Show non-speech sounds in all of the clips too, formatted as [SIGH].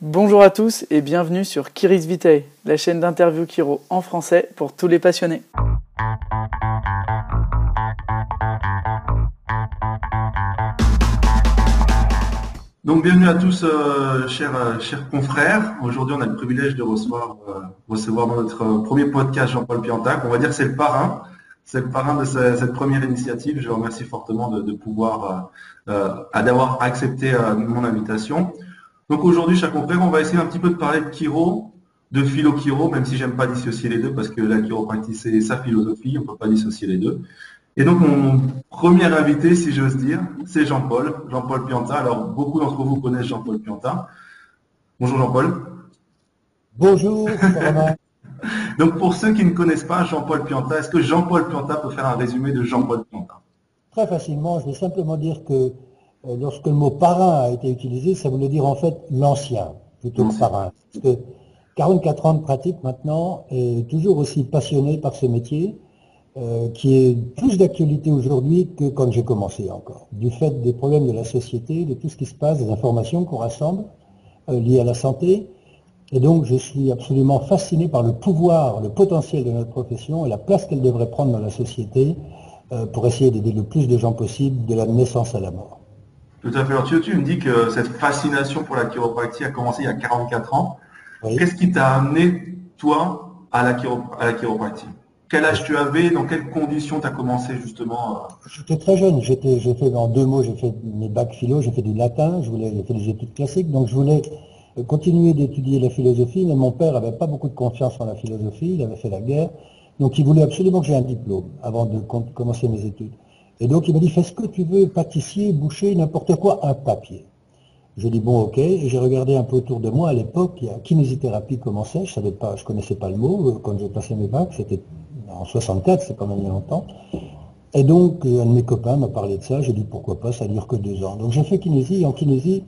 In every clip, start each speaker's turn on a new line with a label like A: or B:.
A: Bonjour à tous et bienvenue sur Kiris Vitae, la chaîne d'interview Kiro en français pour tous les passionnés.
B: Donc bienvenue à tous, euh, chers, euh, chers confrères. Aujourd'hui, on a le privilège de recevoir, euh, recevoir dans notre premier podcast Jean-Paul Piantac. On va dire que c'est le parrain. C'est le parrain de cette première initiative. Je vous remercie fortement de, pouvoir, d'avoir accepté mon invitation. Donc aujourd'hui, chers confrères, on va essayer un petit peu de parler de Kiro, de philo-Kiro, même si j'aime pas dissocier les deux, parce que la chiropratie, c'est sa philosophie, on ne peut pas dissocier les deux. Et donc, mon premier invité, si j'ose dire, c'est Jean-Paul, Jean-Paul Pianta. Alors, beaucoup d'entre vous connaissent Jean-Paul Pianta. Bonjour Jean-Paul.
C: Bonjour. [LAUGHS]
B: donc, pour ceux qui ne connaissent pas Jean-Paul Pianta, est-ce que Jean-Paul Pianta peut faire un résumé de Jean-Paul Pianta?
C: Très facilement, je vais simplement dire que lorsque le mot parrain a été utilisé, ça voulait dire en fait l'ancien, plutôt que parrain. Parce que 44 ans de pratique maintenant, et toujours aussi passionné par ce métier, euh, qui est plus d'actualité aujourd'hui que quand j'ai commencé encore, du fait des problèmes de la société, de tout ce qui se passe, des informations qu'on rassemble euh, liées à la santé. Et donc je suis absolument fasciné par le pouvoir, le potentiel de notre profession et la place qu'elle devrait prendre dans la société euh, pour essayer d'aider le plus de gens possible de la naissance à la mort.
B: Tout à fait. Alors, tu, me dis que cette fascination pour la chiropratie a commencé il y a 44 ans. Qu'est-ce qui t'a amené, toi, à la, à la chiropratie quel âge tu avais? Dans quelles conditions tu as commencé justement euh?
C: J'étais très jeune. J'étais, j'ai fait en deux mots, j'ai fait mes bacs philo, j'ai fait du latin, je voulais, j'ai fait des études classiques, donc je voulais continuer d'étudier la philosophie, mais mon père avait pas beaucoup de confiance en la philosophie, il avait fait la guerre, donc il voulait absolument que j'ai un diplôme avant de commencer mes études. Et donc il m'a dit, fais ce que tu veux, pâtissier, boucher, n'importe quoi, un papier. Je dis bon ok, j'ai regardé un peu autour de moi à l'époque, la kinésithérapie commençait, je savais pas, je connaissais pas le mot, euh, quand j'ai passé mes bacs, c'était en 64, c'est quand même il y a longtemps. Et donc, euh, un de mes copains m'a parlé de ça, j'ai dit pourquoi pas, ça dure que deux ans. Donc j'ai fait kinésie, et en kinésie,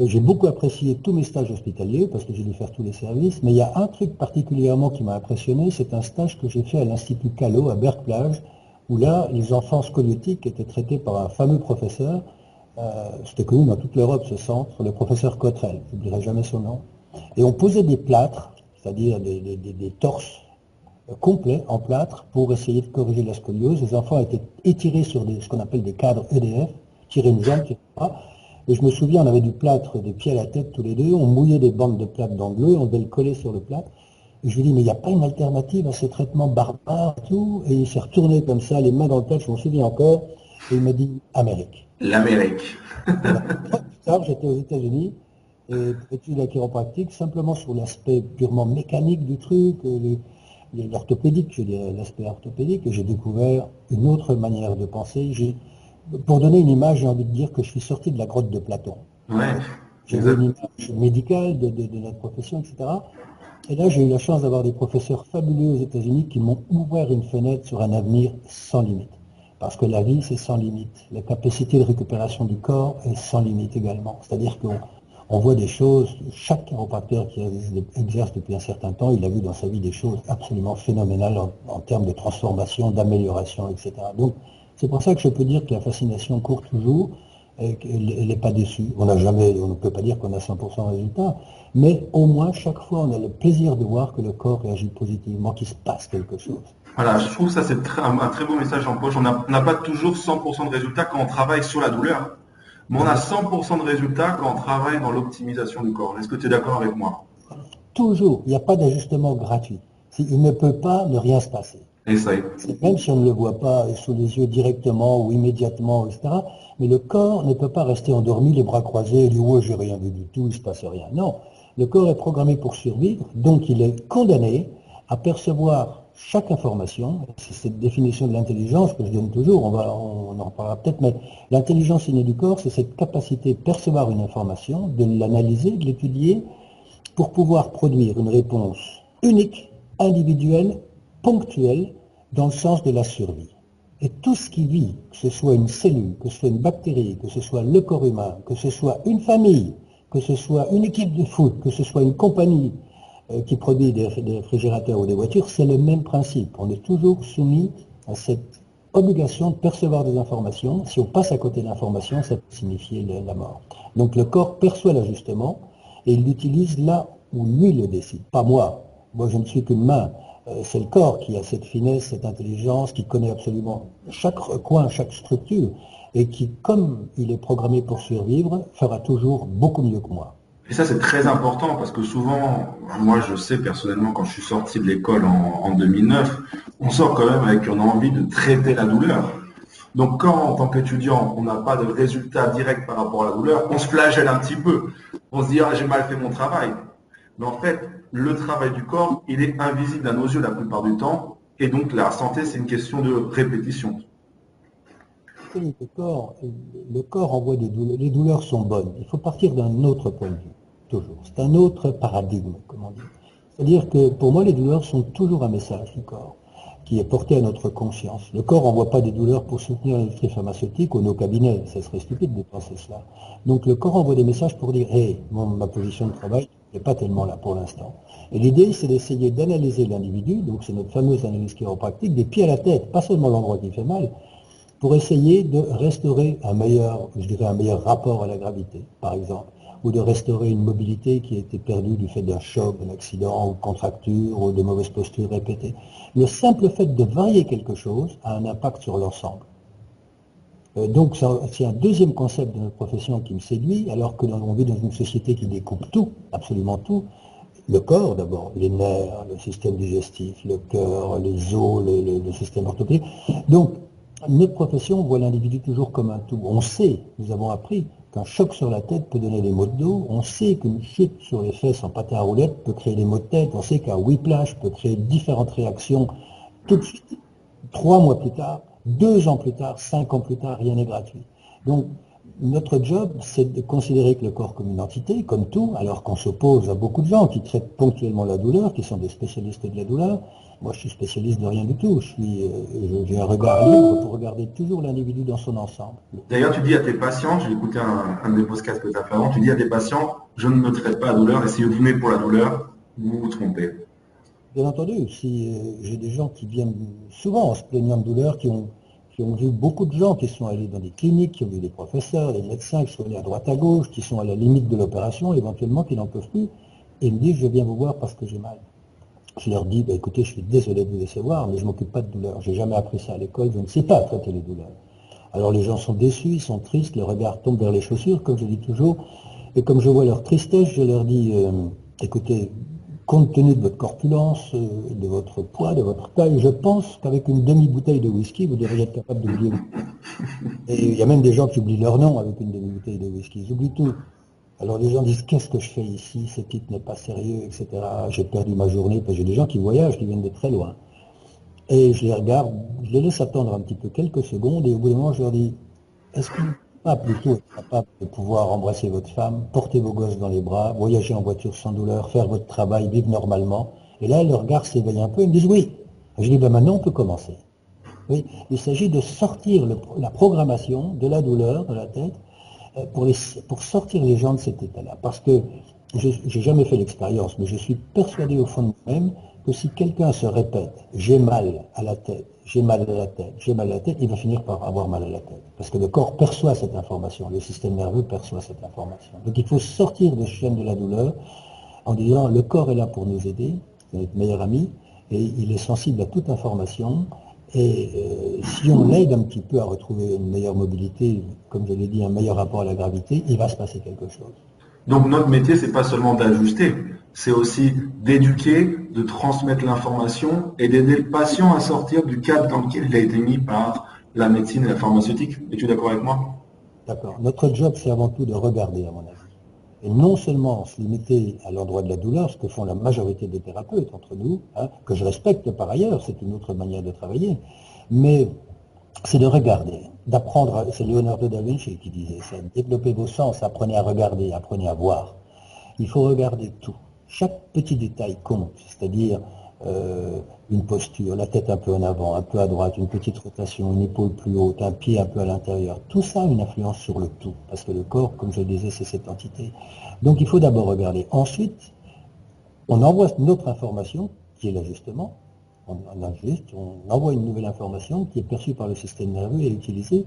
C: euh, j'ai beaucoup apprécié tous mes stages hospitaliers, parce que j'ai dû faire tous les services, mais il y a un truc particulièrement qui m'a impressionné, c'est un stage que j'ai fait à l'Institut Callot, à Berck-Plage, où là, les enfants scoliotiques étaient traités par un fameux professeur, euh, c'était connu dans toute l'Europe ce centre, le professeur Cottrell, je n'oublierai jamais son nom, et on posait des plâtres, c'est-à-dire des torses complet en plâtre pour essayer de corriger la scoliose. Les enfants étaient étirés sur ce qu'on appelle des cadres EDF, tirer une jambe, tirer pas. Et je me souviens, on avait du plâtre des pieds à la tête tous les deux, on mouillait des bandes de plâtre dans de l'eau, on devait le coller sur le plâtre. Et je lui dis, mais il n'y a pas une alternative à ce traitement barbare et tout? Et il s'est retourné comme ça, les mains dans le plâtre, je m'en souviens encore, et il m'a dit, Amérique.
B: L'Amérique. [LAUGHS]
C: Plus tard, j'étais aux États-Unis, et études la chiropractique, simplement sur l'aspect purement mécanique du truc, euh, l'orthopédique, je dirais, l'aspect orthopédique, j'ai découvert une autre manière de penser. Pour donner une image, j'ai envie de dire que je suis sorti de la grotte de Platon. j'ai une image médicale de, notre profession, etc. Et là, j'ai eu la chance d'avoir des professeurs fabuleux aux États-Unis qui m'ont ouvert une fenêtre sur un avenir sans limite. Parce que la vie, c'est sans limite. La capacité de récupération du corps est sans limite également. C'est-à-dire qu'on on voit des choses, chaque chiropracteur qui exerce depuis un certain temps, il a vu dans sa vie des choses absolument phénoménales en, termes de transformation, d'amélioration, etc. Donc c'est pour ça que je peux dire que la fascination court toujours et qu'elle n'est pas déçue. On n'a jamais, on ne peut pas dire qu'on a 100% de résultat, mais au moins chaque fois on a le plaisir de voir que le corps réagit positivement, qu'il se passe quelque chose.
B: Voilà, je trouve ça c'est un, un, très beau message en poche. On n'a pas toujours 100% de résultats quand on travaille sur la douleur. Mais on a 100% de résultats quand on travaille dans l'optimisation du corps. Est-ce que tu es d'accord avec moi?
C: Toujours. Il n'y a pas d'ajustement gratuit. Il ne peut pas ne rien se passer. Même si on ne le voit pas sous les yeux directement ou immédiatement, etc. Mais le corps ne peut pas rester endormi, les bras croisés, et dire oh, j'ai rien vu du tout, il se passe rien. Non. Le corps est programmé pour survivre, donc il est condamné à percevoir chaque information, c'est cette définition de l'intelligence que je donne toujours, on, va, on en reparlera peut-être, mais l'intelligence innée du corps, c'est cette capacité de percevoir une information, de l'analyser, de l'étudier, pour pouvoir produire une réponse unique, individuelle, ponctuelle, dans le sens de la survie. Et tout ce qui vit, que ce soit une cellule, que ce soit une bactérie, que ce soit le corps humain, que ce soit une famille, que ce soit une équipe de foot, que ce soit une compagnie, euh, qui produit des, réfrigérateurs ou des voitures, c'est le même principe. On est toujours soumis à cette obligation de percevoir des informations. Si on passe à côté d'informations, ça peut signifier la mort. Donc le corps perçoit l'ajustement et il l'utilise là où lui le décide, pas moi. Moi, je ne suis qu'une main. Euh, c'est le corps qui a cette finesse, cette intelligence, qui connaît absolument chaque coin, chaque structure, et qui, comme il est programmé pour survivre, fera toujours beaucoup mieux que moi.
B: Et ça, c'est très important parce que souvent, moi, je sais personnellement, quand je suis sorti de l'école en, 2009, on sort quand même avec une envie de traiter la douleur. Donc, quand, en tant qu'étudiant, on n'a pas de résultat direct par rapport à la douleur, on se flagelle un petit peu. On se dit, ah, j'ai mal fait mon travail. Mais en fait, le travail du corps, il est invisible à nos yeux la plupart du temps. Et donc, la santé, c'est une question de répétition.
C: Le corps, envoie des douleurs. Les douleurs sont bonnes? Il faut partir d'un autre point de vue, toujours. C'est un autre paradigme, comment dire. C'est-à-dire que pour moi, les douleurs sont toujours un message du corps qui est porté à notre conscience. Le corps n'envoie pas des douleurs pour soutenir l'industrie pharmaceutique ou nos cabinets. Ça serait stupide de penser cela. Donc le corps envoie des messages pour dire, hé, ma position de travail n'est pas tellement là pour l'instant. Et l'idée, c'est d'essayer d'analyser l'individu, donc c'est notre fameuse analyse chiropractique, des pieds à la tête, pas seulement l'endroit qui fait mal, pour essayer de restaurer un meilleur, je dirais un meilleur rapport à la gravité, par exemple, ou de restaurer une mobilité qui a été perdue du fait d'un choc, d'un accident, ou de contracture, ou de mauvaises postures répétées. Le simple fait de varier quelque chose a un impact sur l'ensemble. Euh, donc c'est un deuxième concept de notre profession qui me séduit, alors que l'on vit dans une société qui découpe tout, absolument tout, le corps d'abord, les nerfs, le système digestif, le cœur, les os, le, système orthopédique. Donc notre profession voit l'individu toujours comme un tout. On sait, nous avons appris qu'un choc sur la tête peut donner des maux de dos. On sait qu'une chute sur les fesses en patin à roulettes peut créer des maux de tête. On sait qu'un whiplash peut créer différentes réactions tout de suite. Trois mois plus tard, deux ans plus tard, cinq ans plus tard, rien n'est gratuit. Donc, notre job, c'est de considérer que le corps comme une entité, comme tout, alors qu'on s'oppose à beaucoup de gens qui traitent ponctuellement la douleur, qui sont des spécialistes de la douleur. Moi, je suis spécialiste de rien du tout. Je suis, euh, j'ai un regard libre pour regarder toujours l'individu dans son ensemble.
B: D'ailleurs, tu dis à tes patients, j'ai écouté un, un des podcasts que tu as fait avant, tu dis à tes patients, je ne me traite pas la douleur, et si vous venez pour la douleur, vous vous trompez.
C: Bien entendu, si euh, j'ai des gens qui viennent souvent en se plaignant de douleur, qui ont qui ont vu beaucoup de gens qui sont allés dans des cliniques, qui ont vu des professeurs, des médecins qui sont allés à droite à gauche, qui sont à la limite de l'opération, éventuellement qui n'en peuvent plus, et me disent je viens vous voir parce que j'ai mal. Je leur dis, bah, écoutez, je suis désolé de vous décevoir, mais je ne m'occupe pas de douleur. J'ai jamais appris ça à l'école, je ne sais pas traiter les douleurs. Alors les gens sont déçus, ils sont tristes, le regard tombe vers les chaussures, comme je dis toujours, et comme je vois leur tristesse, je leur dis, euh, écoutez, compte tenu de votre corpulence, euh, de votre poids, de votre taille, je pense qu'avec une demi-bouteille de whisky, vous devriez être capable d'oublier. [LAUGHS] Et il y a même des gens qui oublient leur nom avec une demi-bouteille de whisky. Ils oublient tout. Alors les gens disent qu'est-ce que je fais ici, ce type n'est pas sérieux, etc. J'ai perdu ma journée, parce que j'ai des gens qui voyagent, qui viennent de très loin. Et je les regarde, je les laisse attendre un petit peu quelques secondes, et au bout d'un moment, je leur dis, est-ce que pas plutôt être capable de pouvoir embrasser votre femme, porter vos gosses dans les bras, voyager en voiture sans douleur, faire votre travail, vivre normalement. Et là, le regard s'éveille un peu, ils me disent oui. Je dis, ben maintenant, on peut commencer. Oui, il s'agit de sortir la programmation de la douleur de la tête euh, pour, pour sortir les gens de cet état-là. Parce que je n'ai jamais fait l'expérience, mais je suis persuadé au fond de moi-même que si quelqu'un se répète, j'ai mal à la tête, j'ai mal à la tête, j'ai mal à la tête, il va finir par avoir mal à la tête. Parce que le corps perçoit cette information, le système nerveux perçoit cette information. Donc il faut sortir de ce chaîne de la douleur en disant le corps est là pour nous aider, c'est notre meilleur ami, et il est sensible à toute information. Et euh, si on l'aide un petit peu à retrouver une meilleure mobilité, comme je l'ai dit, un meilleur rapport à la gravité, il va se passer quelque chose.
B: Donc notre métier, c'est pas seulement d'ajuster, c'est aussi d'éduquer, de transmettre l'information et d'aider le patient à sortir du cadre dans lequel il a été mis par la médecine et la pharmaceutique. Es-tu d'accord avec moi?
C: D'accord. Notre job, c'est avant tout de regarder, à mon avis. Et non seulement se limiter à l'endroit de la douleur, ce que font la majorité des thérapeutes entre nous, hein, que je respecte par ailleurs, c'est une autre manière de travailler, mais c'est de regarder, d'apprendre, c'est Leonardo da Vinci qui disait ça, développez vos sens, apprenez à regarder, apprenez à voir. Il faut regarder tout. Chaque petit détail compte, c'est-à-dire euh, une posture, la tête un peu en avant, un peu à droite, une petite rotation, une épaule plus haute, un pied un peu à l'intérieur. Tout ça a une influence sur le tout, parce que le corps, comme je le disais, c'est cette entité. Donc il faut d'abord regarder. Ensuite, on envoie notre information, qui est l'ajustement, on, on envoie une nouvelle information qui est perçue par le système nerveux et utilisée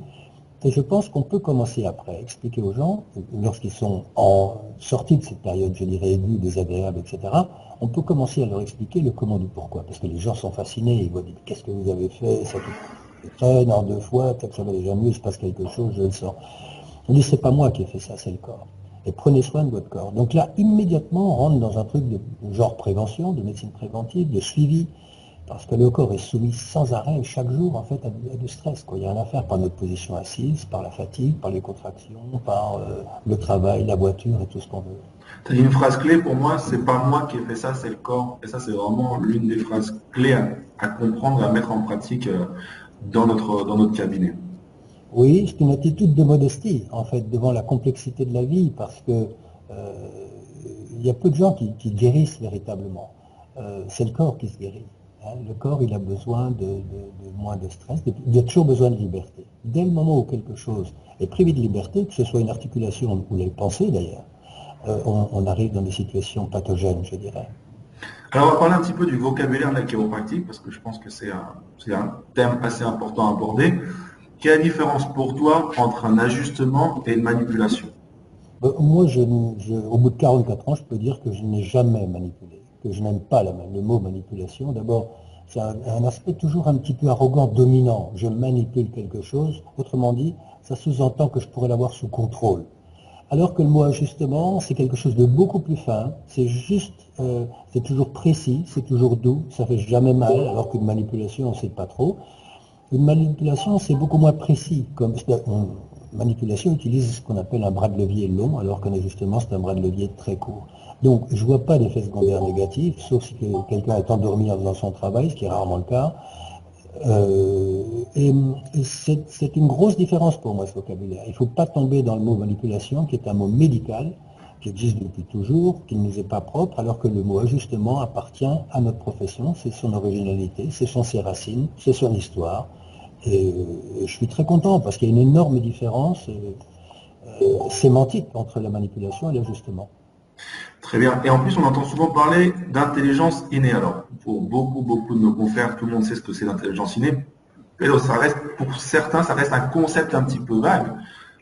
C: Et je pense qu'on peut commencer après à expliquer aux gens, lorsqu'ils sont en sortie de cette période, je dirais, aiguë, désagréable, etc., on peut commencer à leur expliquer le comment du pourquoi. Parce que les gens sont fascinés, ils vont dire qu'est-ce que vous avez fait, ça traîne en deux fois, peut-être ça va déjà mieux, il se passe quelque chose, je le sens. On dit c'est pas moi qui ai fait ça, c'est le corps. Et prenez soin de votre corps. Donc là, immédiatement, on rentre dans un truc de genre prévention, de médecine préventive, de suivi, parce que le corps est soumis sans arrêt chaque jour en fait à du, stress. Quoi. Il y a rien à faire par notre position assise, par la fatigue, par les contractions, par euh, le travail, la voiture et tout ce qu'on veut.
B: Tu as dit une phrase clé pour moi, c'est pas moi qui ai fait ça, c'est le corps. Et ça, c'est vraiment l'une des phrases clés à, comprendre, à mettre en pratique euh, dans notre, dans notre cabinet.
C: Oui, c'est une attitude de modestie, en fait, devant la complexité de la vie, parce que euh, il y a peu de gens qui, guérissent véritablement. c'est le corps qui se guérit. Le corps, il a besoin de, moins de stress. Il a toujours besoin de liberté. Dès le moment où quelque chose est privé de liberté, que ce soit une articulation ou les pensées d'ailleurs, euh, on, arrive dans des situations pathogènes, je dirais.
B: Alors, on va parler un petit peu du vocabulaire de la chiropractique, parce que je pense que c'est un, thème assez important à aborder. Quelle est la différence pour toi entre un ajustement et une manipulation?
C: Ben, Moi, au bout de 44 ans, je peux dire que je n'ai jamais manipulé que je n'aime pas le mot manipulation. D'abord, c'est un, aspect toujours un petit peu arrogant, dominant. Je manipule quelque chose. Autrement dit, ça sous-entend que je pourrais l'avoir sous contrôle. Alors que le mot ajustement, c'est quelque chose de beaucoup plus fin. C'est juste, euh, c'est toujours précis, c'est toujours doux, ça fait jamais mal, alors qu'une manipulation, on ne sait pas trop. Une manipulation, c'est beaucoup moins précis. Manipulation utilise ce qu'on appelle un bras de levier long, alors qu'un ajustement, c'est un bras de levier très court. Donc, je ne vois pas d'effet secondaire négatif, sauf si quelqu'un est endormi en faisant son travail, ce qui est rarement le cas. Euh, et, c'est une grosse différence pour moi, ce vocabulaire. Il ne faut pas tomber dans le mot manipulation, qui est un mot médical, qui existe depuis toujours, qui ne nous est pas propre, alors que le mot ajustement appartient à notre profession, c'est son originalité, ce sont ses racines, c'est son histoire. Et, je suis très content parce qu'il y a une énorme différence euh, sémantique entre la manipulation et l'ajustement.
B: Très bien. Et en plus, on entend souvent parler d'intelligence innée. Alors, pour beaucoup, beaucoup de nos confrères, tout le monde sait ce que c'est l'intelligence innée. Mais ça reste, pour certains, ça reste un concept un petit peu vague.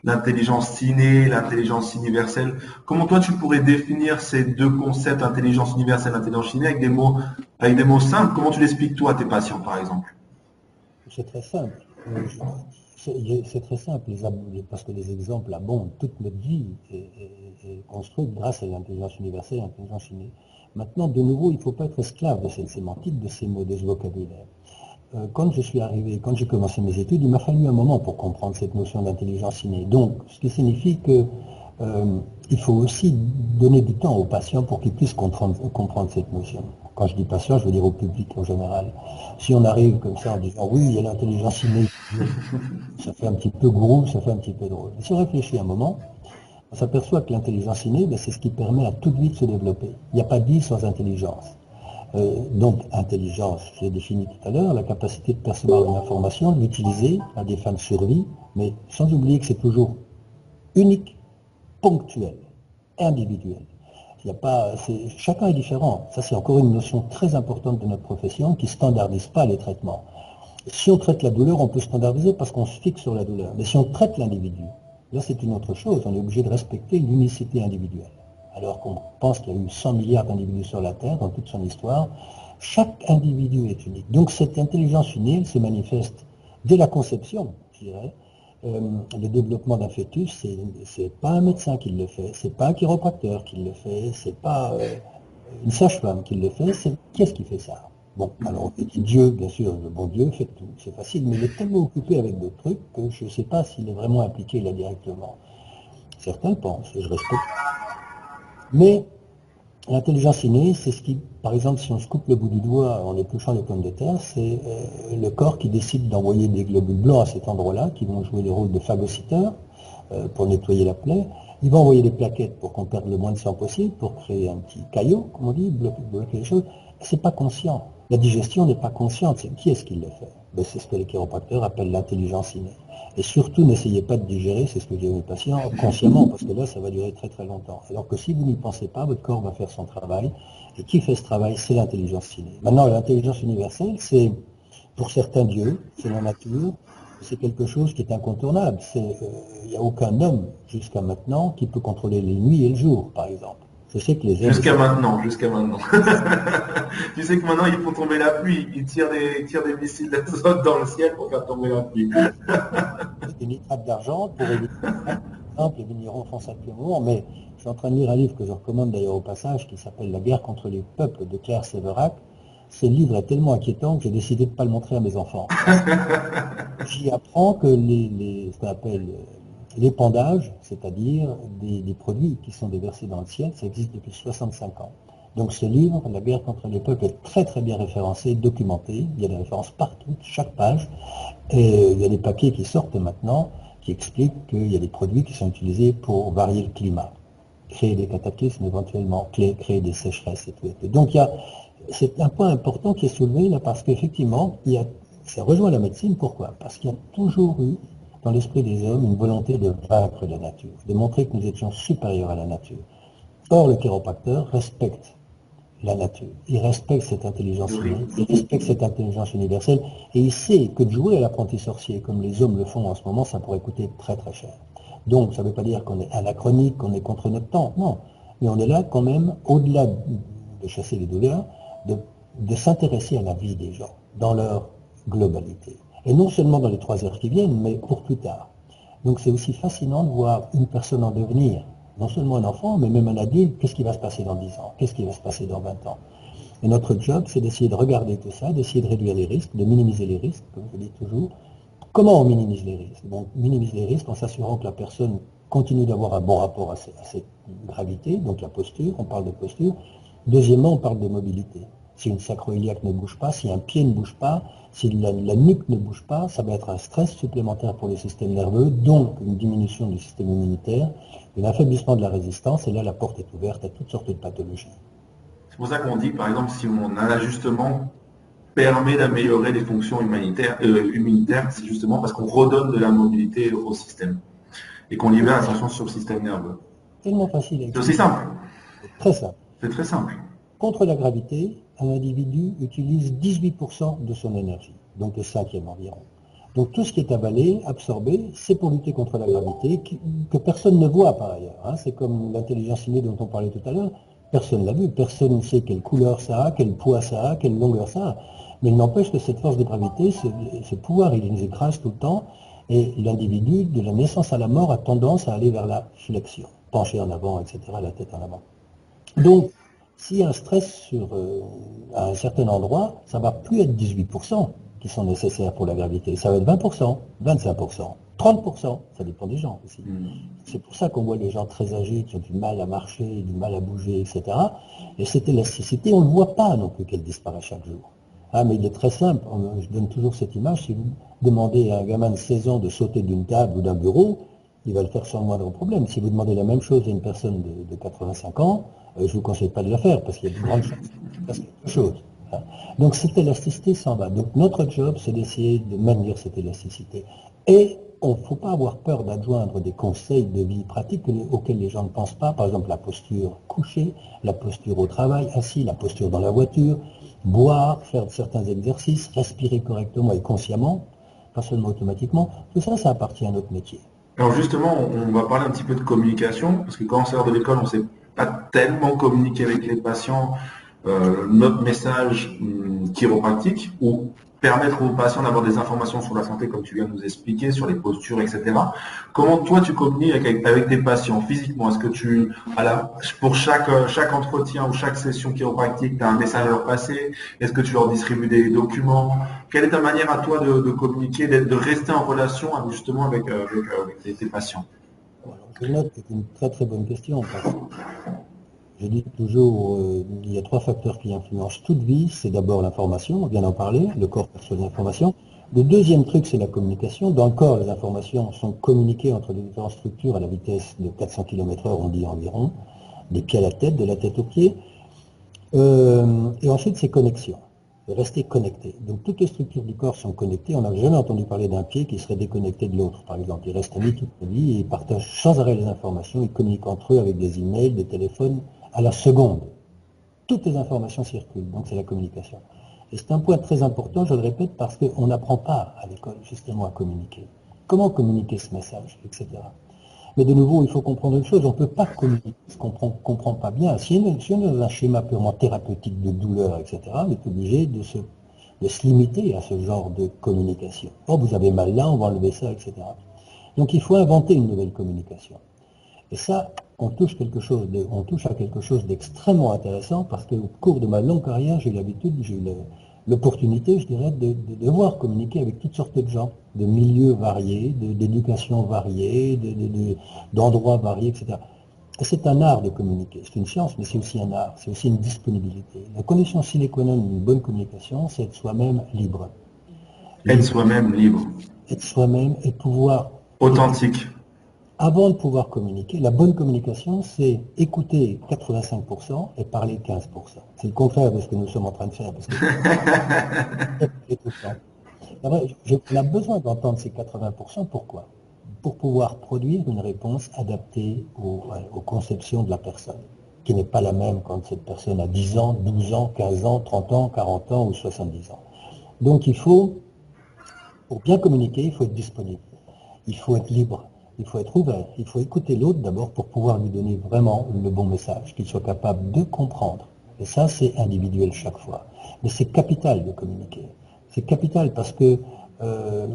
B: L'intelligence innée, l'intelligence universelle. Comment toi, tu pourrais définir ces deux concepts, intelligence universelle, intelligence innée, avec des mots, avec des mots simples? Comment tu l'expliques toi à tes patients, par exemple?
C: C'est très simple. Euh, c'est très simple, parce que les exemples abondent. Toute notre vie est, construite grâce à l'intelligence universelle, l'intelligence innée. Maintenant, de nouveau, il ne faut pas être esclave de cette sémantique, de ces mots, de ce vocabulaire. Euh, quand je suis arrivé, quand j'ai commencé mes études, il m'a fallu un moment pour comprendre cette notion d'intelligence innée. Donc, ce qui signifie que euh, faut aussi donner du temps aux patients pour qu'ils puissent comprendre, cette notion. Quand je dis patient, je veux dire au public en général. Si on arrive comme ça en disant oui, il y a l'intelligence innée, ça fait un petit peu gourou, ça fait un petit peu drôle. si on réfléchit un moment, on s'aperçoit que l'intelligence innée, ben, c'est ce qui permet à toute vie de se développer. Il n'y a pas de vie sans intelligence. Euh, donc, intelligence, j'ai défini tout à l'heure, la capacité de percevoir une information, de l'utiliser à des fins de survie, mais sans oublier que c'est toujours unique ponctuel, individuel. Chacun est différent. Ça, c'est encore une notion très importante de notre profession qui ne standardise pas les traitements. Si on traite la douleur, on peut standardiser parce qu'on se fixe sur la douleur. Mais si on traite l'individu, là, c'est une autre chose. On est obligé de respecter l'unicité individuelle. Alors qu'on pense qu'il y a eu 100 milliards d'individus sur la Terre dans toute son histoire, chaque individu est unique. Donc cette intelligence unique se manifeste dès la conception, je dirais, euh, le développement d'un fœtus, c'est pas un médecin qui le fait, c'est pas un chiropracteur qui le fait, c'est pas euh, une sage-femme qui le fait, c'est qu'est-ce qui fait ça? Bon, alors Dieu, bien sûr, le bon Dieu fait tout, c'est facile, mais il est tellement occupé avec d'autres trucs que je ne sais pas s'il est vraiment impliqué là directement. Certains pensent, et je respecte. Mais L'intelligence innée, c'est ce qui, par exemple, si on se coupe le bout du doigt en épluchant les pommes de terre, c'est euh, le corps qui décide d'envoyer des globules blancs à cet endroit-là, qui vont jouer le rôle de phagocyteurs euh, pour nettoyer la plaie. Il va envoyer des plaquettes pour qu'on perde le moins de sang possible, pour créer un petit caillot, comme on dit, bloquer, les choses. C'est pas conscient. La digestion n'est pas consciente. Qui est-ce qui le fait? C'est ce que les chiropracteurs appellent l'intelligence innée. Et surtout, n'essayez pas de digérer, c'est ce que je dis mes patients, consciemment, parce que là, ça va durer très très longtemps. Alors que si vous n'y pensez pas, votre corps va faire son travail. Et qui fait ce travail? C'est l'intelligence innée. Maintenant, l'intelligence universelle, c'est pour certains dieux, c'est la nature, c'est quelque chose qui est incontournable. Il n'y a aucun homme jusqu'à maintenant qui peut contrôler les nuits et le jour, par exemple.
B: Je sais que les Jusqu'à maintenant, jusqu'à maintenant. [LAUGHS] tu sais que maintenant, ils font tomber la pluie. Ils tirent des, tirent des missiles d'azote dans le ciel pour faire tomber la pluie. [LAUGHS]
C: une étape d'argent pour éviter les ça depuis un moment, mais je suis en train de lire un livre que je recommande d'ailleurs au passage, qui s'appelle La guerre contre les peuples de Claire Séverac. Ce livre est tellement inquiétant que j'ai décidé de ne pas le montrer à mes enfants. [LAUGHS] J'y apprends que les, ce qu'on appelle l'épandage, c'est-à-dire des, produits qui sont déversés dans le ciel, ça existe depuis 65 ans. Donc ce livre, La guerre contre les peuples, est très très bien référencé, documenté. Il y a des références partout, chaque page. Et il y a des papiers qui sortent maintenant qui expliquent qu'il y a des produits qui sont utilisés pour varier le climat, créer des cataclysmes éventuellement, créer des sécheresses et tout. Donc il y a, c'est un point important qui est soulevé là parce qu'effectivement, ça rejoint la médecine. Pourquoi? Parce qu'il y a toujours eu dans l'esprit des hommes une volonté de vaincre la nature, de montrer que nous étions supérieurs à la nature. Or, le chiropracteur respecte la nature, il respecte cette intelligence humaine, il respecte cette intelligence universelle, et il sait que de jouer à l'apprenti sorcier, comme les hommes le font en ce moment, ça pourrait coûter très très cher. Donc, ça ne veut pas dire qu'on est anachronique, qu'on est contre notre temps, non. Mais on est là quand même, au-delà de chasser les douleurs, de, s'intéresser à la vie des gens, dans leur globalité. Et non seulement dans les trois heures qui viennent, mais pour plus tard. Donc c'est aussi fascinant de voir une personne en devenir, non seulement un enfant, mais même un adulte, qu'est-ce qui va se passer dans 10 ans, qu'est-ce qui va se passer dans 20 ans? Et notre job, c'est d'essayer de regarder tout ça, d'essayer de réduire les risques, de minimiser les risques, comme je dis toujours. Comment on minimise les risques? On minimise les risques en s'assurant que la personne continue d'avoir un bon rapport à cette gravité, donc la posture, on parle de posture. Deuxièmement, on parle de mobilité si une sacro-iliaque ne bouge pas, si un pied ne bouge pas, si la, nuque ne bouge pas, ça va être un stress supplémentaire pour le système nerveux, donc une diminution du système immunitaire, un affaiblissement de la résistance, et là la porte est ouverte à toutes sortes de pathologies.
B: C'est pour ça qu'on dit, par exemple, si on a un ajustement permet d'améliorer les fonctions humanitaires, euh, immunitaires, c'est justement parce qu'on redonne de la mobilité au système et qu'on libère l'attention sur le système nerveux.
C: Tellement facile.
B: C'est aussi simple.
C: Très simple.
B: C'est très simple.
C: Contre la gravité, un individu utilise 18% de son énergie, donc le cinquième environ. Donc tout ce qui est avalé, absorbé, c'est pour lutter contre la gravité, que personne ne voit par ailleurs. Hein. C'est comme l'intelligence innée dont on parlait tout à l'heure. Personne ne l'a vu, personne ne sait quelle couleur ça a, quel poids ça a, quelle longueur ça a. Mais il n'empêche que cette force de gravité, ce, pouvoir, il nous écrase tout le temps. Et l'individu, de la naissance à la mort, a tendance à aller vers la flexion, pencher en avant, etc., la tête en avant. Donc, s'il y a un stress sur, euh, à un certain endroit, ça ne va plus être 18% qui sont nécessaires pour la gravité. Ça va être 20%, 25%, 30%, ça dépend des gens aussi. Mm. C'est pour ça qu'on voit les gens très âgés qui ont du mal à marcher, du mal à bouger, etc. Et cette élasticité, on ne voit pas non plus qu'elle disparaît chaque jour. Ah, mais il est très simple, je donne toujours cette image, si vous demandez à un gamin de 16 ans de sauter d'une table ou d'un bureau, il va le faire sans le moindre problème. Si vous demandez la même chose à une personne de, 85 ans, je ne vous conseille pas de la faire parce qu'il y a de grandes chances quelque chose. Donc cette élasticité s'en va. Donc notre job, c'est d'essayer de maintenir cette élasticité. Et on ne faut pas avoir peur d'adjoindre des conseils de vie pratiques auxquels les gens ne pensent pas. Par exemple, la posture couchée, la posture au travail, assis, la posture dans la voiture, boire, faire certains exercices, respirer correctement et consciemment, pas seulement automatiquement. Tout ça, ça appartient à notre métier.
B: Alors justement, on va parler un petit peu de communication, parce que quand on sort de l'école, on sait pas tellement communiquer avec les patients euh, notre message hum, chiropractique, ou permettre aux patients d'avoir des informations sur la santé, comme tu viens de nous expliquer, sur les postures, etc. Comment toi tu communiques avec, avec tes patients physiquement? Est-ce que tu, pour chaque, chaque entretien ou chaque session chiropractique, tu as un message à leur passer? Est-ce que tu leur distribues des documents? Quelle est ta manière à toi de, communiquer, de rester en relation justement avec, euh, avec, tes, patients?
C: C'est une très très bonne question. Je dis toujours, euh, il y a trois facteurs qui influencent toute vie. C'est d'abord l'information, on vient d'en parler, le corps perçoit l'information. Le deuxième truc, c'est la communication. Dans le corps, les informations sont communiquées entre les différentes structures à la vitesse de 400 km h on dit environ, des pieds à la tête, de la tête aux pieds. Euh, et ensuite, c'est connexion, rester connecté. Donc toutes les structures du corps sont connectées. On n'a jamais entendu parler d'un pied qui serait déconnecté de l'autre, par exemple. Ils restent amis toute la vie et ils partagent sans arrêt les informations. Ils communiquent entre eux avec des emails, des téléphones, à la seconde. Toutes les informations circulent, donc c'est la communication. Et c'est un point très important, je le répète, parce qu'on n'apprend pas à l'école justement à communiquer. Comment communiquer ce message, etc. Mais de nouveau, il faut comprendre une chose, on ne peut pas communiquer qu'on ne comprend pas bien. Si on est dans un schéma purement thérapeutique de douleur, etc., on est obligé de se, de se limiter à ce genre de communication. Oh, vous avez mal là, on va enlever ça, etc. Donc il faut inventer une nouvelle communication. Et ça, on touche, on touche à quelque chose d'extrêmement intéressant parce qu'au cours de ma longue carrière, j'ai eu l'habitude, j'ai eu l'opportunité, je dirais, de, devoir communiquer avec toutes sortes de gens, de milieux variés, d'éducation variée, d'endroits variés, etc. C'est un art de communiquer, c'est une science, mais c'est aussi un art, c'est aussi une disponibilité. La condition sine qua non d'une bonne communication, c'est être soi-même libre.
B: Être soi-même libre.
C: Être soi-même et pouvoir...
B: Authentique
C: avant de pouvoir communiquer, la bonne communication, c'est écouter 85% et parler 15%. C'est le contraire de ce que nous sommes en train de faire. Parce que [LAUGHS] on a besoin d'entendre ces 80%. Pourquoi? Pour pouvoir produire une réponse adaptée aux, aux, conceptions de la personne, qui n'est pas la même quand cette personne a 10 ans, 12 ans, 15 ans, 30 ans, 40 ans ou 70 ans. Donc il faut, pour bien communiquer, il faut être disponible. Il faut être libre il faut être ouvert, il faut écouter l'autre d'abord pour pouvoir lui donner vraiment le bon message, qu'il soit capable de comprendre. Et ça, c'est individuel chaque fois. Mais c'est capital de communiquer. C'est capital parce que euh,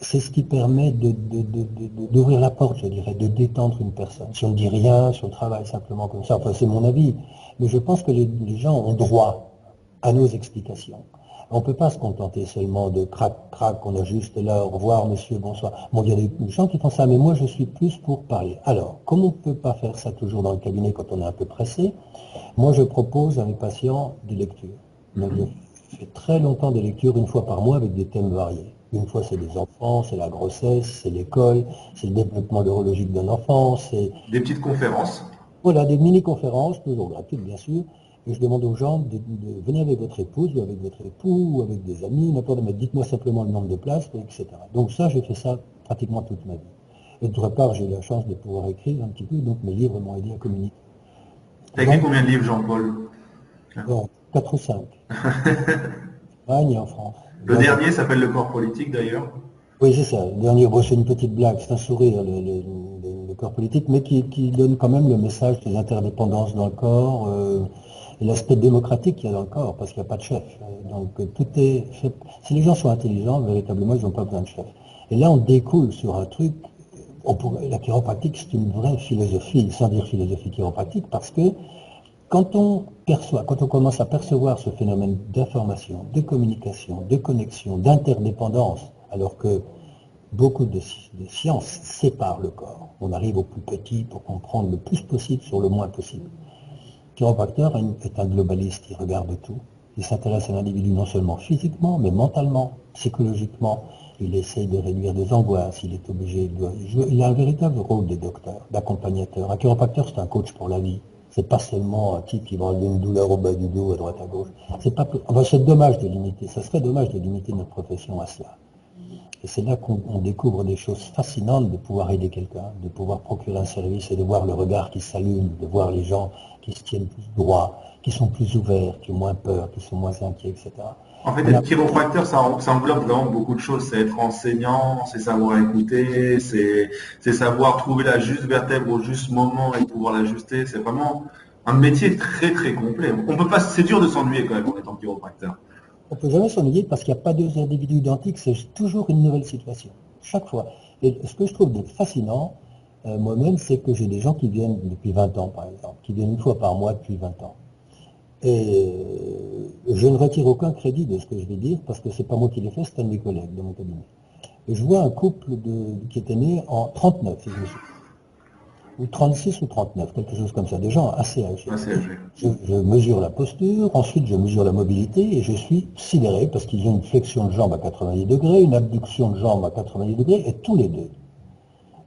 C: c'est ce qui permet d'ouvrir la porte, je dirais, de détendre une personne. Si on ne dit rien, si on travaille simplement comme ça, enfin c'est mon avis, mais je pense que les gens ont droit à nos explications. On ne peut pas se contenter seulement de crac, crac, on a juste là, au revoir monsieur, bonsoir. Bon, il y a des gens qui font ça, mais moi je suis plus pour parler. Alors, comme on ne peut pas faire ça toujours dans le cabinet quand on est un peu pressé, moi je propose à mes patients des lectures. Donc, je fais très longtemps des lectures une fois par mois avec des thèmes variés. Une fois c'est les enfants, c'est la grossesse, c'est l'école, c'est le développement neurologique d'un enfant, c'est...
B: Des petites conférences
C: Voilà, des mini-conférences, toujours gratuites bien sûr, et je demande aux gens de, venir avec votre épouse ou avec votre époux ou avec des amis, n'importe mais dites-moi simplement le nombre de places, etc. Donc ça, j'ai fait ça pratiquement toute ma vie. Et d'autre part, j'ai eu la chance de pouvoir écrire un petit peu, donc mes livres m'ont aidé à communiquer.
B: Tu as écrit combien de livres, Jean-Paul?
C: Bon, 4 ou 5. en [LAUGHS] Espagne et en France.
B: Le dernier s'appelle Le corps politique d'ailleurs
C: Oui, c'est ça. Le dernier, c'est une petite blague, c'est un sourire, le, corps politique, mais qui, donne quand même le message des interdépendances dans le corps. Euh, et l'aspect démocratique qu'il y a dans le corps, parce qu'il n'y a pas de chef. Donc tout est Si les gens sont intelligents, véritablement, ils n'ont pas besoin de chef. Et là, on découle sur un truc. La chiropratique, c'est une vraie philosophie, sans dire philosophie chiropratique, parce que quand on perçoit, quand on commence à percevoir ce phénomène d'information, de communication, de connexion, d'interdépendance, alors que beaucoup de, sciences séparent le corps, on arrive au plus petit pour comprendre le plus possible sur le moins possible chiropracteur est un globaliste, il regarde tout. Il s'intéresse à l'individu non seulement physiquement, mais mentalement, psychologiquement. Il essaye de réduire des angoisses, il est obligé de jouer. Il a un véritable rôle de docteur, d'accompagnateur. Un chiropracteur, c'est un coach pour la vie. C'est pas seulement un type qui va enlever une douleur au bas du dos, à droite, à gauche. C'est pas, c'est dommage de limiter, ça serait dommage de limiter notre profession à cela. Et c'est là qu'on découvre des choses fascinantes de pouvoir aider quelqu'un, de pouvoir procurer un service et de voir le regard qui s'allume, de voir les gens qui se tiennent plus droit, qui sont plus ouverts, qui ont moins peur, qui sont moins inquiets, etc.
B: En fait, être chiropracteur, ça, englobe vraiment beaucoup de choses. C'est être enseignant, c'est savoir écouter, c'est savoir trouver la juste vertèbre au juste moment et pouvoir l'ajuster. C'est vraiment un métier très très complet. On peut pas, c'est dur de s'ennuyer quand même en étant chiropracteur.
C: On ne peut jamais s'ennuyer parce qu'il n'y a pas deux individus identiques, c'est toujours une nouvelle situation, chaque fois. Et ce que je trouve fascinant, euh, moi-même, c'est que j'ai des gens qui viennent depuis 20 ans, par exemple, qui viennent une fois par mois depuis 20 ans. Et euh, je ne retire aucun crédit de ce que je vais dire, parce que c'est pas moi qui l'ai fait, c'est un de mes collègues de mon cabinet. Et je vois un couple qui était né en 39, si je me ou 36 ou 39, quelque chose comme ça, des gens assez âgés. Je, mesure la posture, ensuite je mesure la mobilité et je suis sidéré parce qu'ils ont une flexion de jambe à 90 degrés, une abduction de jambe à 90 degrés et tous les deux.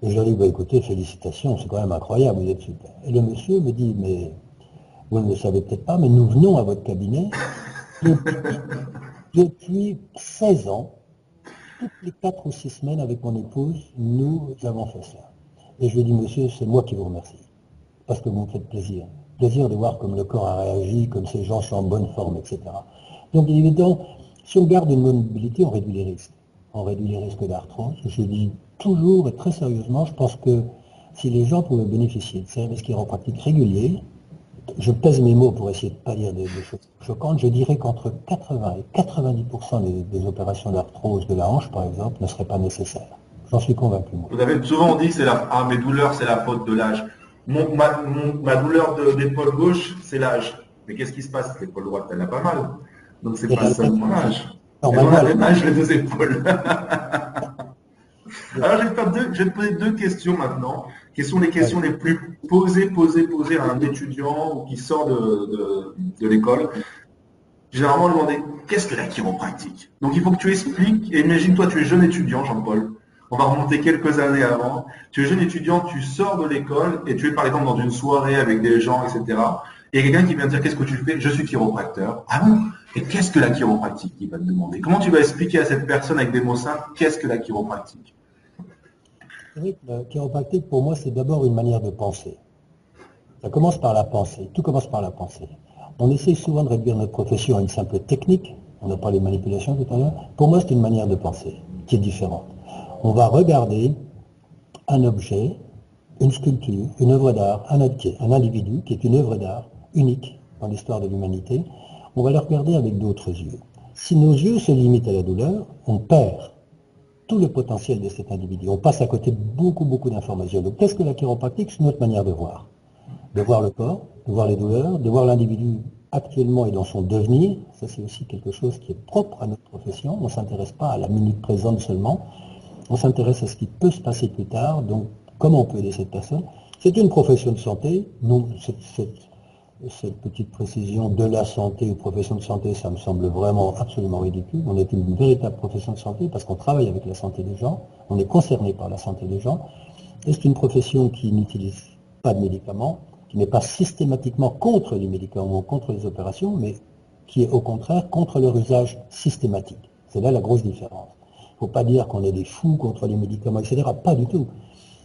C: Et je leur dis, bah, écoutez, félicitations, c'est quand même incroyable, vous êtes super. Et le monsieur me dit, mais vous ne le savez peut-être pas, mais nous venons à votre cabinet depuis, [LAUGHS] depuis 16 ans, toutes les 4 ou 6 semaines avec mon épouse, nous avons fait cela. Et je lui ai dit, monsieur, c'est moi qui vous remercie. Parce que vous me faites plaisir. Plaisir de voir comme le corps a réagi, comme ces gens sont en bonne forme, etc. Donc évidemment, si on garde une mobilité, on réduit les risques. On réduit les risques d'arthrose. Je dis toujours et très sérieusement, je pense que si les gens pouvaient bénéficier de services chiropratiques réguliers, je pèse mes mots pour essayer de ne pas dire des, choses choquantes, je dirais qu'entre 80 et 90% des, opérations d'arthrose de la hanche, par exemple, ne seraient pas nécessaires. J'en suis convaincu.
B: Vous avez souvent dit, c'est la, ah, mes douleurs, c'est la faute de l'âge. ma, douleur d'épaule gauche, c'est l'âge. Mais qu'est-ce qui se passe? L'épaule droite, elle a pas mal. Donc c'est pas seulement l'âge. Normalement, l'âge, les deux épaules. Alors je vais, te poser deux questions maintenant. Quelles sont les questions les plus posées, posées, posées à un étudiant ou qui sort de, l'école Généralement, demander qu'est-ce que la chiropratique? Donc il faut que tu expliques, et imagine-toi, tu es jeune étudiant, Jean-Paul. On va remonter quelques années avant. Tu es jeune étudiant, tu sors de l'école et tu es par exemple dans une soirée avec des gens, etc. Et il y a quelqu'un qui vient te dire qu'est-ce que tu fais? Je suis chiropracteur. Ah bon? Et qu'est-ce que la chiropratique? Il va te demander. Comment tu vas expliquer à cette personne avec des mots simples qu'est-ce que la chiropratique?
C: Oui, la chiropractique, pour moi, c'est d'abord une manière de penser. Ça commence par la pensée. Tout commence par la pensée. On essaie souvent de réduire notre profession à une simple technique. On a parlé de manipulation tout à l'heure. Pour moi, c'est une manière de penser qui est différente. On va regarder un objet, une sculpture, une œuvre d'art, un, un individu qui est une œuvre d'art unique dans l'histoire de l'humanité. On va le regarder avec d'autres yeux. Si nos yeux se limitent à la douleur, on perd tout le potentiel de cet individu. On passe à côté beaucoup, beaucoup d'informations. Donc, qu'est-ce que la chiropratique C'est notre manière de voir. De voir le corps, de voir les douleurs, de voir l'individu actuellement et dans son devenir. Ça, c'est aussi quelque chose qui est propre à notre profession. On ne s'intéresse pas à la minute présente seulement. On s'intéresse à ce qui peut se passer plus tard. Donc, comment on peut aider cette personne C'est une profession de santé. Non, cette petite précision de la santé ou profession de santé, ça me semble vraiment absolument ridicule. On est une véritable profession de santé parce qu'on travaille avec la santé des gens, on est concerné par la santé des gens. Et c'est une profession qui n'utilise pas de médicaments, qui n'est pas systématiquement contre les médicaments ou contre les opérations, mais qui est au contraire contre leur usage systématique. C'est là la grosse différence. Il faut pas dire qu'on est des fous contre les médicaments, etc. Pas du tout.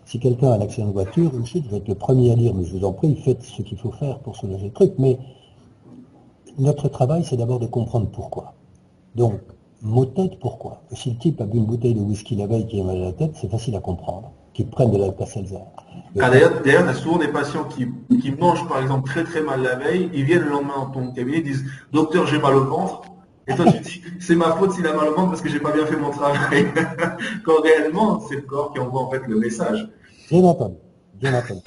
C: Si quelqu'un a un accident de voiture, je vais être le premier à dire, mais je vous en prie, faites ce qu'il faut faire pour soulager le truc. Mais notre travail, c'est d'abord de comprendre pourquoi. Donc, mot tête, pourquoi Si le type a bu une bouteille de whisky la veille qui a mal à la tête, c'est facile à comprendre. Qu'il prenne de l'alka-seltzer.
B: Ah, d'ailleurs, tu as souvent des patients qui, qui, mangent, par exemple, très très mal la veille, ils viennent le lendemain dans ton cabinet, ils disent « Docteur, j'ai mal au ventre ». Et toi, tu dis, c'est ma faute s'il a mal au ventre parce que j'ai pas bien fait mon travail. [LAUGHS] Quand réellement, c'est le corps qui envoie en fait le message.
C: Bien entendu. Bien entendu.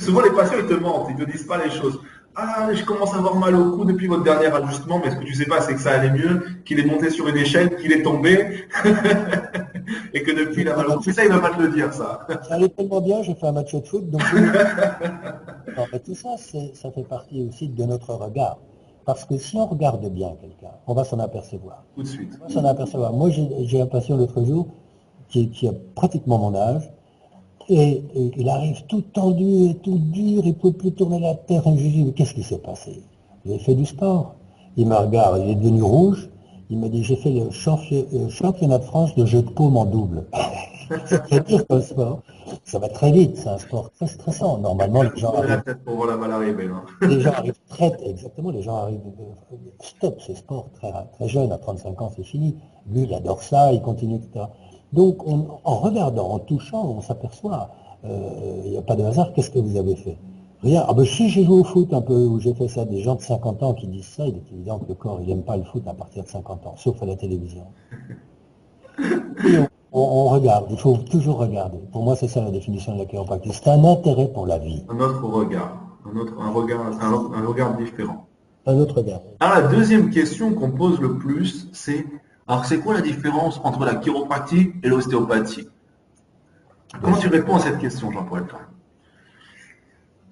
B: souvent, les patients, ils te mentent, ils ne te disent pas les choses. Ah, je commence à avoir mal au cou depuis votre dernier ajustement, mais ce que tu sais pas, c'est que ça allait mieux, qu'il est monté sur une échelle, qu'il est tombé, [LAUGHS] et que depuis, il a mal au cou. Ça, il ne va pas te le dire, ça.
C: Ça allait tellement bien, j'ai fait un match de foot, donc... [LAUGHS] tout ça, ça fait partie aussi de notre regard. Parce que si on regarde bien quelqu'un, on va s'en apercevoir.
B: Tout de suite.
C: On va s'en apercevoir. Moi, j'ai un patient l'autre jour, qui, a pratiquement mon âge, et, il arrive tout tendu et tout dur, il ne peut plus tourner la terre. Et je lui dis, mais qu'est-ce qui s'est passé? J'ai fait du sport. Il me regarde, il est devenu rouge. Il m'a dit, j'ai fait le euh, championnat de France de jeu de paume en double. [LAUGHS] c'est très dur comme sport. Ça va très vite, c'est un sport très stressant. Normalement, les gens arrivent... les gens arrivent très... Exactement, les gens arrivent... Euh, stop, ce sport très, très jeune, à 35 ans, c'est fini. Lui, il adore ça, il continue, etc. Donc, en regardant, en touchant, on s'aperçoit, euh, il n'y a pas de hasard, qu'est-ce que vous avez fait? Rien. Ah ben si j'ai joué au foot un peu, ou j'ai fait ça, des gens de 50 ans qui disent ça, il est évident que le corps, il n'aime pas le foot à partir de 50 ans, sauf à la télévision. [LAUGHS] on, regarde, il faut toujours regarder. Pour moi, c'est ça la définition de la chiropractique. C'est un intérêt pour la vie.
B: Un autre regard, un, autre, un regard, un, regard différent.
C: Un autre regard.
B: Alors, la deuxième question qu'on pose le plus, c'est alors, c'est quoi la différence entre la chiropratie et l'ostéopathie? Comment tu réponds à cette question, Jean-Paul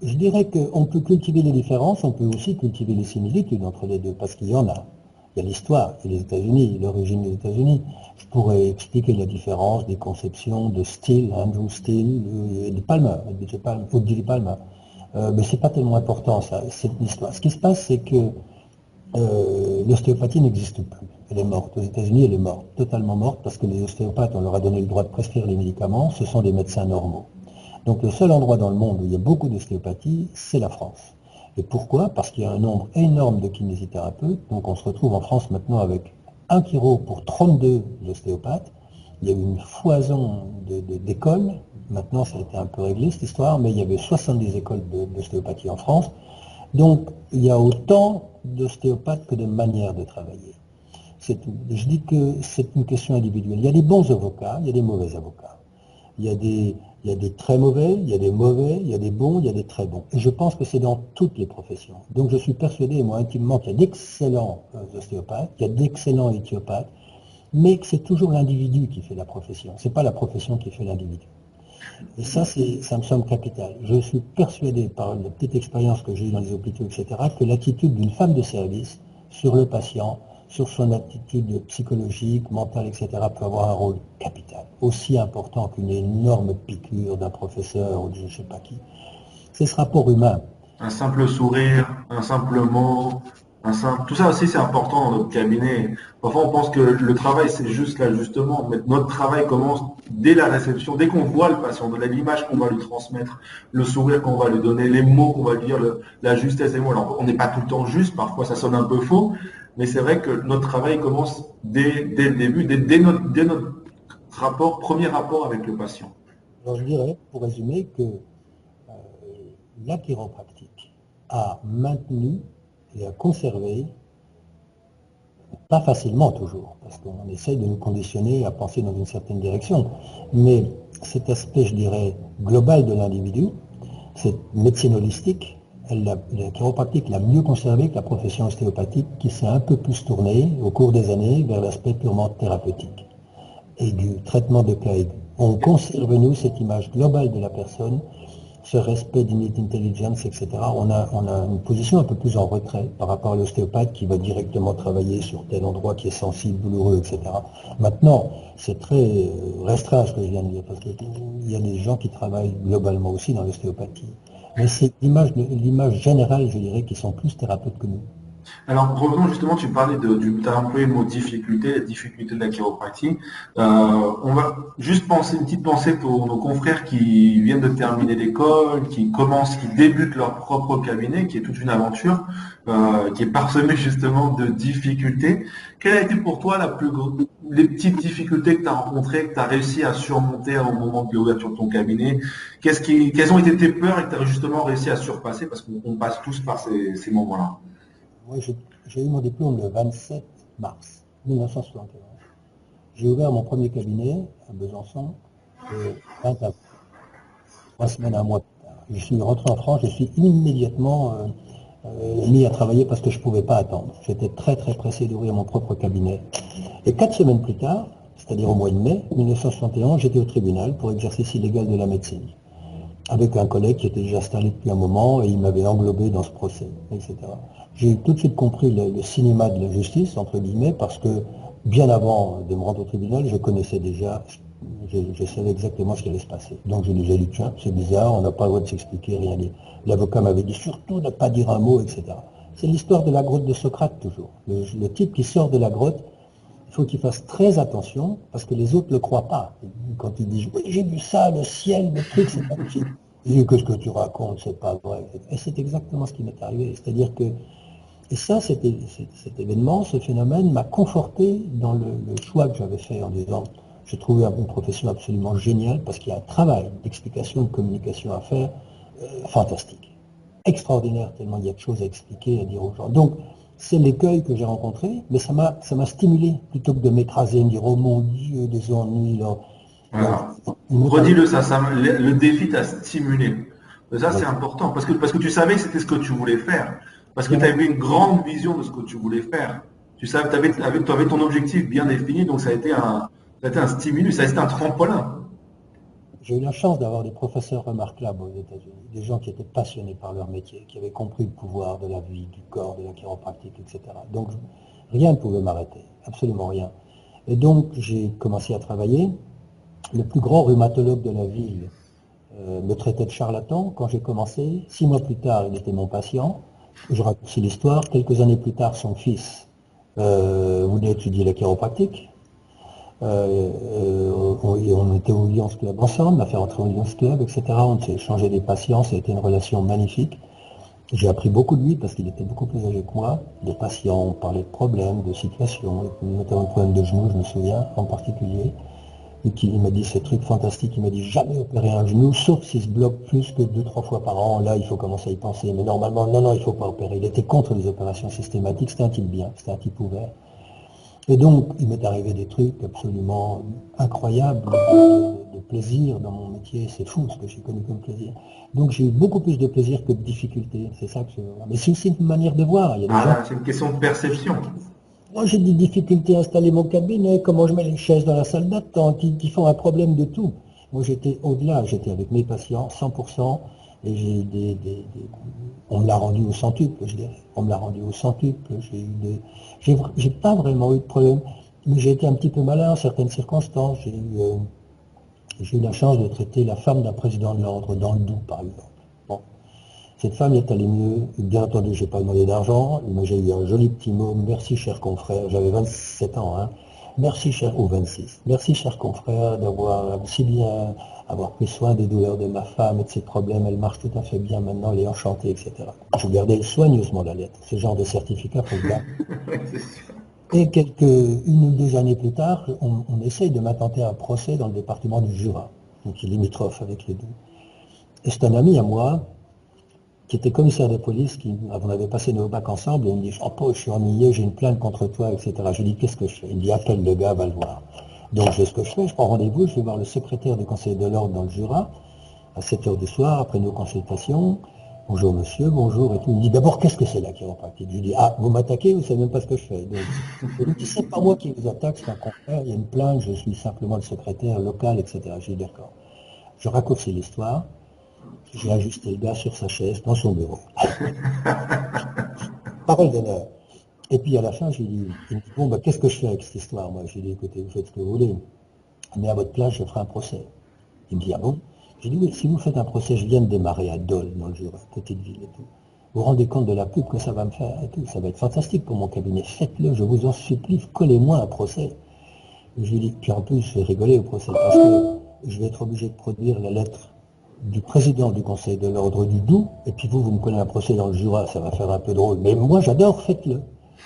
C: Je dirais qu'on peut cultiver les différences, on peut aussi cultiver les similitudes entre les deux, parce qu'il y en a. L'histoire, il les États-Unis, l'origine des États-Unis. Je pourrais expliquer la différence des conceptions de Steele, Andrew Steele, euh, de Palmer, ou de Palmer. Euh, mais c'est pas tellement important, ça, cette histoire. Ce qui se passe, c'est que euh, l'ostéopathie n'existe plus. Elle est morte. Aux États-Unis, elle est morte, totalement morte, parce que les ostéopathes, on leur a donné le droit de prescrire les médicaments, ce sont des médecins normaux. Donc le seul endroit dans le monde où il y a beaucoup d'ostéopathie, c'est la France. Et pourquoi? Parce qu'il y a un nombre énorme de kinésithérapeutes. Donc on se retrouve en France maintenant avec un chiro pour 32 ostéopathes. Il y a eu une foison d'écoles. Maintenant, ça a été un peu réglé cette histoire, mais il y avait 70 écoles d'ostéopathie en France. Donc, il y a autant d'ostéopathes que de manières de travailler. Je dis que c'est une question individuelle. Il y a des bons avocats, il y a des mauvais avocats. Il y a des, il y a des très mauvais, il y a des mauvais, il y a des bons, il y a des très bons. Et je pense que c'est dans toutes les professions. Donc je suis persuadé, moi intimement, qu'il y a d'excellents euh, ostéopathes, qu'il y a d'excellents éthiopathes, mais que c'est toujours l'individu qui fait la profession. Ce n'est pas la profession qui fait l'individu. Et ça, ça me semble capital. Je suis persuadé, par la petite expérience que j'ai eue dans les hôpitaux, etc., que l'attitude d'une femme de service sur le patient, sur son attitude psychologique, mentale, etc., peut avoir un rôle capital, aussi important qu'une énorme piqûre d'un professeur ou de je ne sais pas qui. C'est ce rapport humain.
B: Un simple sourire, un simple mot, tout ça aussi, c'est important dans notre cabinet. Parfois, on pense que le travail, c'est juste l'ajustement. Mais notre travail commence dès la réception, dès qu'on voit le patient, de l'image qu'on va lui transmettre, le sourire qu'on va lui donner, les mots qu'on va lui dire, la justesse des mots. Alors, on n'est pas tout le temps juste, parfois ça sonne un peu faux, mais c'est vrai que notre travail commence dès, le début, dès, notre, premier rapport avec le patient.
C: Alors, je dirais, pour résumer, que euh, la chiropractique a maintenu et à conserver, pas facilement toujours, parce qu'on essaye de nous conditionner à penser dans une certaine direction, mais cet aspect, je dirais, global de l'individu, cette médecine holistique, la, chiropractique l'a mieux conservé que la profession ostéopathique qui s'est un peu plus tournée au cours des années vers l'aspect purement thérapeutique et du traitement de cas. On conserve, nous, cette image globale de la personne ce respect d'init intelligence, etc., on a, on a une position un peu plus en retrait par rapport à l'ostéopathe qui va directement travailler sur tel endroit qui est sensible, douloureux, etc. Maintenant, c'est très euh, restreint ce que je viens de dire, parce qu'il y a des gens qui travaillent globalement aussi dans l'ostéopathie. Mais c'est l'image générale, je dirais, qui sont plus thérapeutes que nous.
B: Alors revenons justement, tu parlais de, du, as employé le mot difficulté, la difficulté de la chiropratie. Euh, on va juste penser une petite pensée pour nos confrères qui viennent de terminer l'école, qui commencent, qui débutent leur propre cabinet, qui est toute une aventure, euh, qui est parsemée [LAUGHS] justement de difficultés. Quelle a été pour toi la plus les petites difficultés que tu as rencontrées, que tu as réussi à surmonter au moment de l'ouverture de ton cabinet? Qu'est-ce qui, Quelles ont été tes peurs et que tu as justement réussi à surpasser? Parce qu'on passe tous par ces moments-là.
C: Moi, j'ai eu mon diplôme le 27 mars 1971. J'ai ouvert mon premier cabinet à Besançon le 20 avril, trois semaines, un mois plus tard. Je suis rentré en France, je suis immédiatement euh, euh, mis à travailler parce que je ne pouvais pas attendre. J'étais très très pressé d'ouvrir mon propre cabinet. Et quatre semaines plus tard, c'est-à-dire au mois de mai 1971, j'étais au tribunal pour exercice illégal de la médecine avec un collègue qui était déjà installé depuis un moment et il m'avait englobé dans ce procès, etc. J'ai tout de suite compris le, cinéma de la justice, entre guillemets, parce que bien avant de me rendre au tribunal, je connaissais déjà, je, savais exactement ce qui allait se passer. Donc je disais, tiens, c'est bizarre, on n'a pas le droit de s'expliquer, rien dire. L'avocat m'avait dit surtout ne pas dire un mot, etc. C'est l'histoire de la grotte de Socrate toujours. Le, type qui sort de la grotte, il faut qu'il fasse très attention parce que les autres ne le croient pas. Quand il dit oui, j'ai vu ça, le ciel, le truc, c'est pas possible. Il dit que ce que tu racontes, c'est pas vrai. Et c'est exactement ce qui m'est arrivé. C'est-à-dire que et ça, cet, événement, ce phénomène m'a conforté dans le, choix que j'avais fait en disant, j'ai trouvé une profession absolument géniale parce qu'il y a un travail d'explication, de communication à faire euh, fantastique, extraordinaire, tellement il y a de choses à expliquer, à dire aux gens. Donc, c'est l'écueil que j'ai rencontré, mais ça m'a, stimulé plutôt que de m'écraser, me dire oh mon Dieu, des ennuis. Là.
B: Redis-le ça, ça, le, défi t'a stimulé. Ça c'est important parce que parce que tu savais que c'était ce que tu voulais faire. Parce que tu avais une grande vision de ce que tu voulais faire. Tu savais, tu avais, ton objectif bien défini, donc ça a été un, stimulus, ça a été un tremplin.
C: J'ai eu la chance d'avoir des professeurs remarquables aux États-Unis, des gens qui étaient passionnés par leur métier, qui avaient compris le pouvoir de la vie, du corps, de la chiropractique, etc. Donc rien ne pouvait m'arrêter, absolument rien. Et donc j'ai commencé à travailler. Le plus grand rhumatologue de la ville euh, me traitait de charlatan quand j'ai commencé. Six mois plus tard, il était mon patient je raccourcis l'histoire, quelques années plus tard, son fils euh, voulait étudier la chiropractique. Euh, euh, on, était au Lions Club ensemble, on a fait rentrer au Lions Club, etc. On s'est échangé des patients, ça a été une relation magnifique. J'ai appris beaucoup de lui parce qu'il était beaucoup plus âgé que moi. Des patients, on parlait de problèmes, de situations, notamment de problèmes de genoux, je me souviens en particulier. Et qui, il m'a dit ce truc fantastique, il m'a dit jamais opérer un genou, sauf s'il se bloque plus que deux, trois fois par an. Là, il faut commencer à y penser. Mais normalement, non, non, il ne faut pas opérer. Il était contre les opérations systématiques, c'était un type bien, c'était un type ouvert. Et donc, il m'est arrivé des trucs absolument incroyables, de, plaisir dans mon métier. C'est fou ce que j'ai connu comme plaisir. Donc, j'ai eu beaucoup plus de plaisir que de difficultés. C'est ça que je... Mais c'est aussi une manière de voir.
B: Ah, c'est une question de perception.
C: Moi, j'ai des difficultés à installer mon cabinet, comment je mets les chaises dans la salle d'attente, qui, font un problème de tout. Moi, j'étais au-delà. J'étais avec mes patients, 100%. Et j'ai des, des, on me l'a rendu au centuple, je dirais. On me l'a rendu au centuple. J'ai eu des, j'ai pas vraiment eu de problème, mais j'ai été un petit peu malin en certaines circonstances. J'ai eu, euh, la chance de traiter la femme d'un président de l'ordre dans le Doubs, par exemple. Cette femme est allée mieux. Bien entendu, j'ai pas demandé d'argent, mais j'ai eu un joli petit mot. Merci, cher confrère. J'avais 27 ans, hein. Merci, cher, ou 26. Merci, cher confrère, d'avoir si bien avoir pris soin des douleurs de ma femme et de ses problèmes. Elle marche tout à fait bien maintenant, elle est enchantée, etc. Je gardais soigneusement la lettre. Ce genre de certificat pour le [LAUGHS] Et quelques, une ou deux années plus tard, on, essaye de m'attenter à un procès dans le département du Jura, qui est limitrophe avec les deux. Et c'est un ami à moi, qui était commissaire de police, qui, on avait passé nos bacs ensemble, et il me dit, oh, je suis ennuyé, j'ai une plainte contre toi, etc. Je lui dis, qu'est-ce que je fais? Il me dit, appelle le gars, va le voir. Donc, je, ce que je fais, je prends rendez-vous, je vais voir le secrétaire du conseil de l'ordre dans le Jura, à 7 heures du soir, après nos consultations. Bonjour monsieur, bonjour et tout. Il me dit d'abord qu'est-ce que c'est la chiropratique Je lui dis ah vous m'attaquez, vous savez même pas ce que je fais? Donc, je lui dis c'est pas moi qui vous attaque, c'est un confrère, il y a une plainte, je suis simplement le secrétaire local, etc. Je dis d'accord. Je raccourcis l'histoire, j'ai ajusté le gars sur sa chaise dans son bureau. [LAUGHS] Parole d'honneur. Et puis à la fin, j'ai dit, bon, bah, qu'est-ce que je fais avec cette histoire Moi, j'ai dit, écoutez, vous faites ce que vous voulez. Mais à votre place, je ferai un procès. Il me dit, ah bon? J'ai dit, oui, si vous faites un procès, je viens de démarrer à Dole, dans le Jura, petite ville et tout. Vous vous rendez compte de la pub que ça va me faire et tout. Ça va être fantastique pour mon cabinet. Faites-le, je vous en supplie, collez-moi un procès. je lui puis en plus, je vais rigoler au procès parce que je vais être obligé de produire la lettre du président du Conseil de l'ordre du Doubs, et puis vous, vous me connaissez un procès dans le Jura, ça va faire un peu drôle. Mais moi, j'adore, faites-le.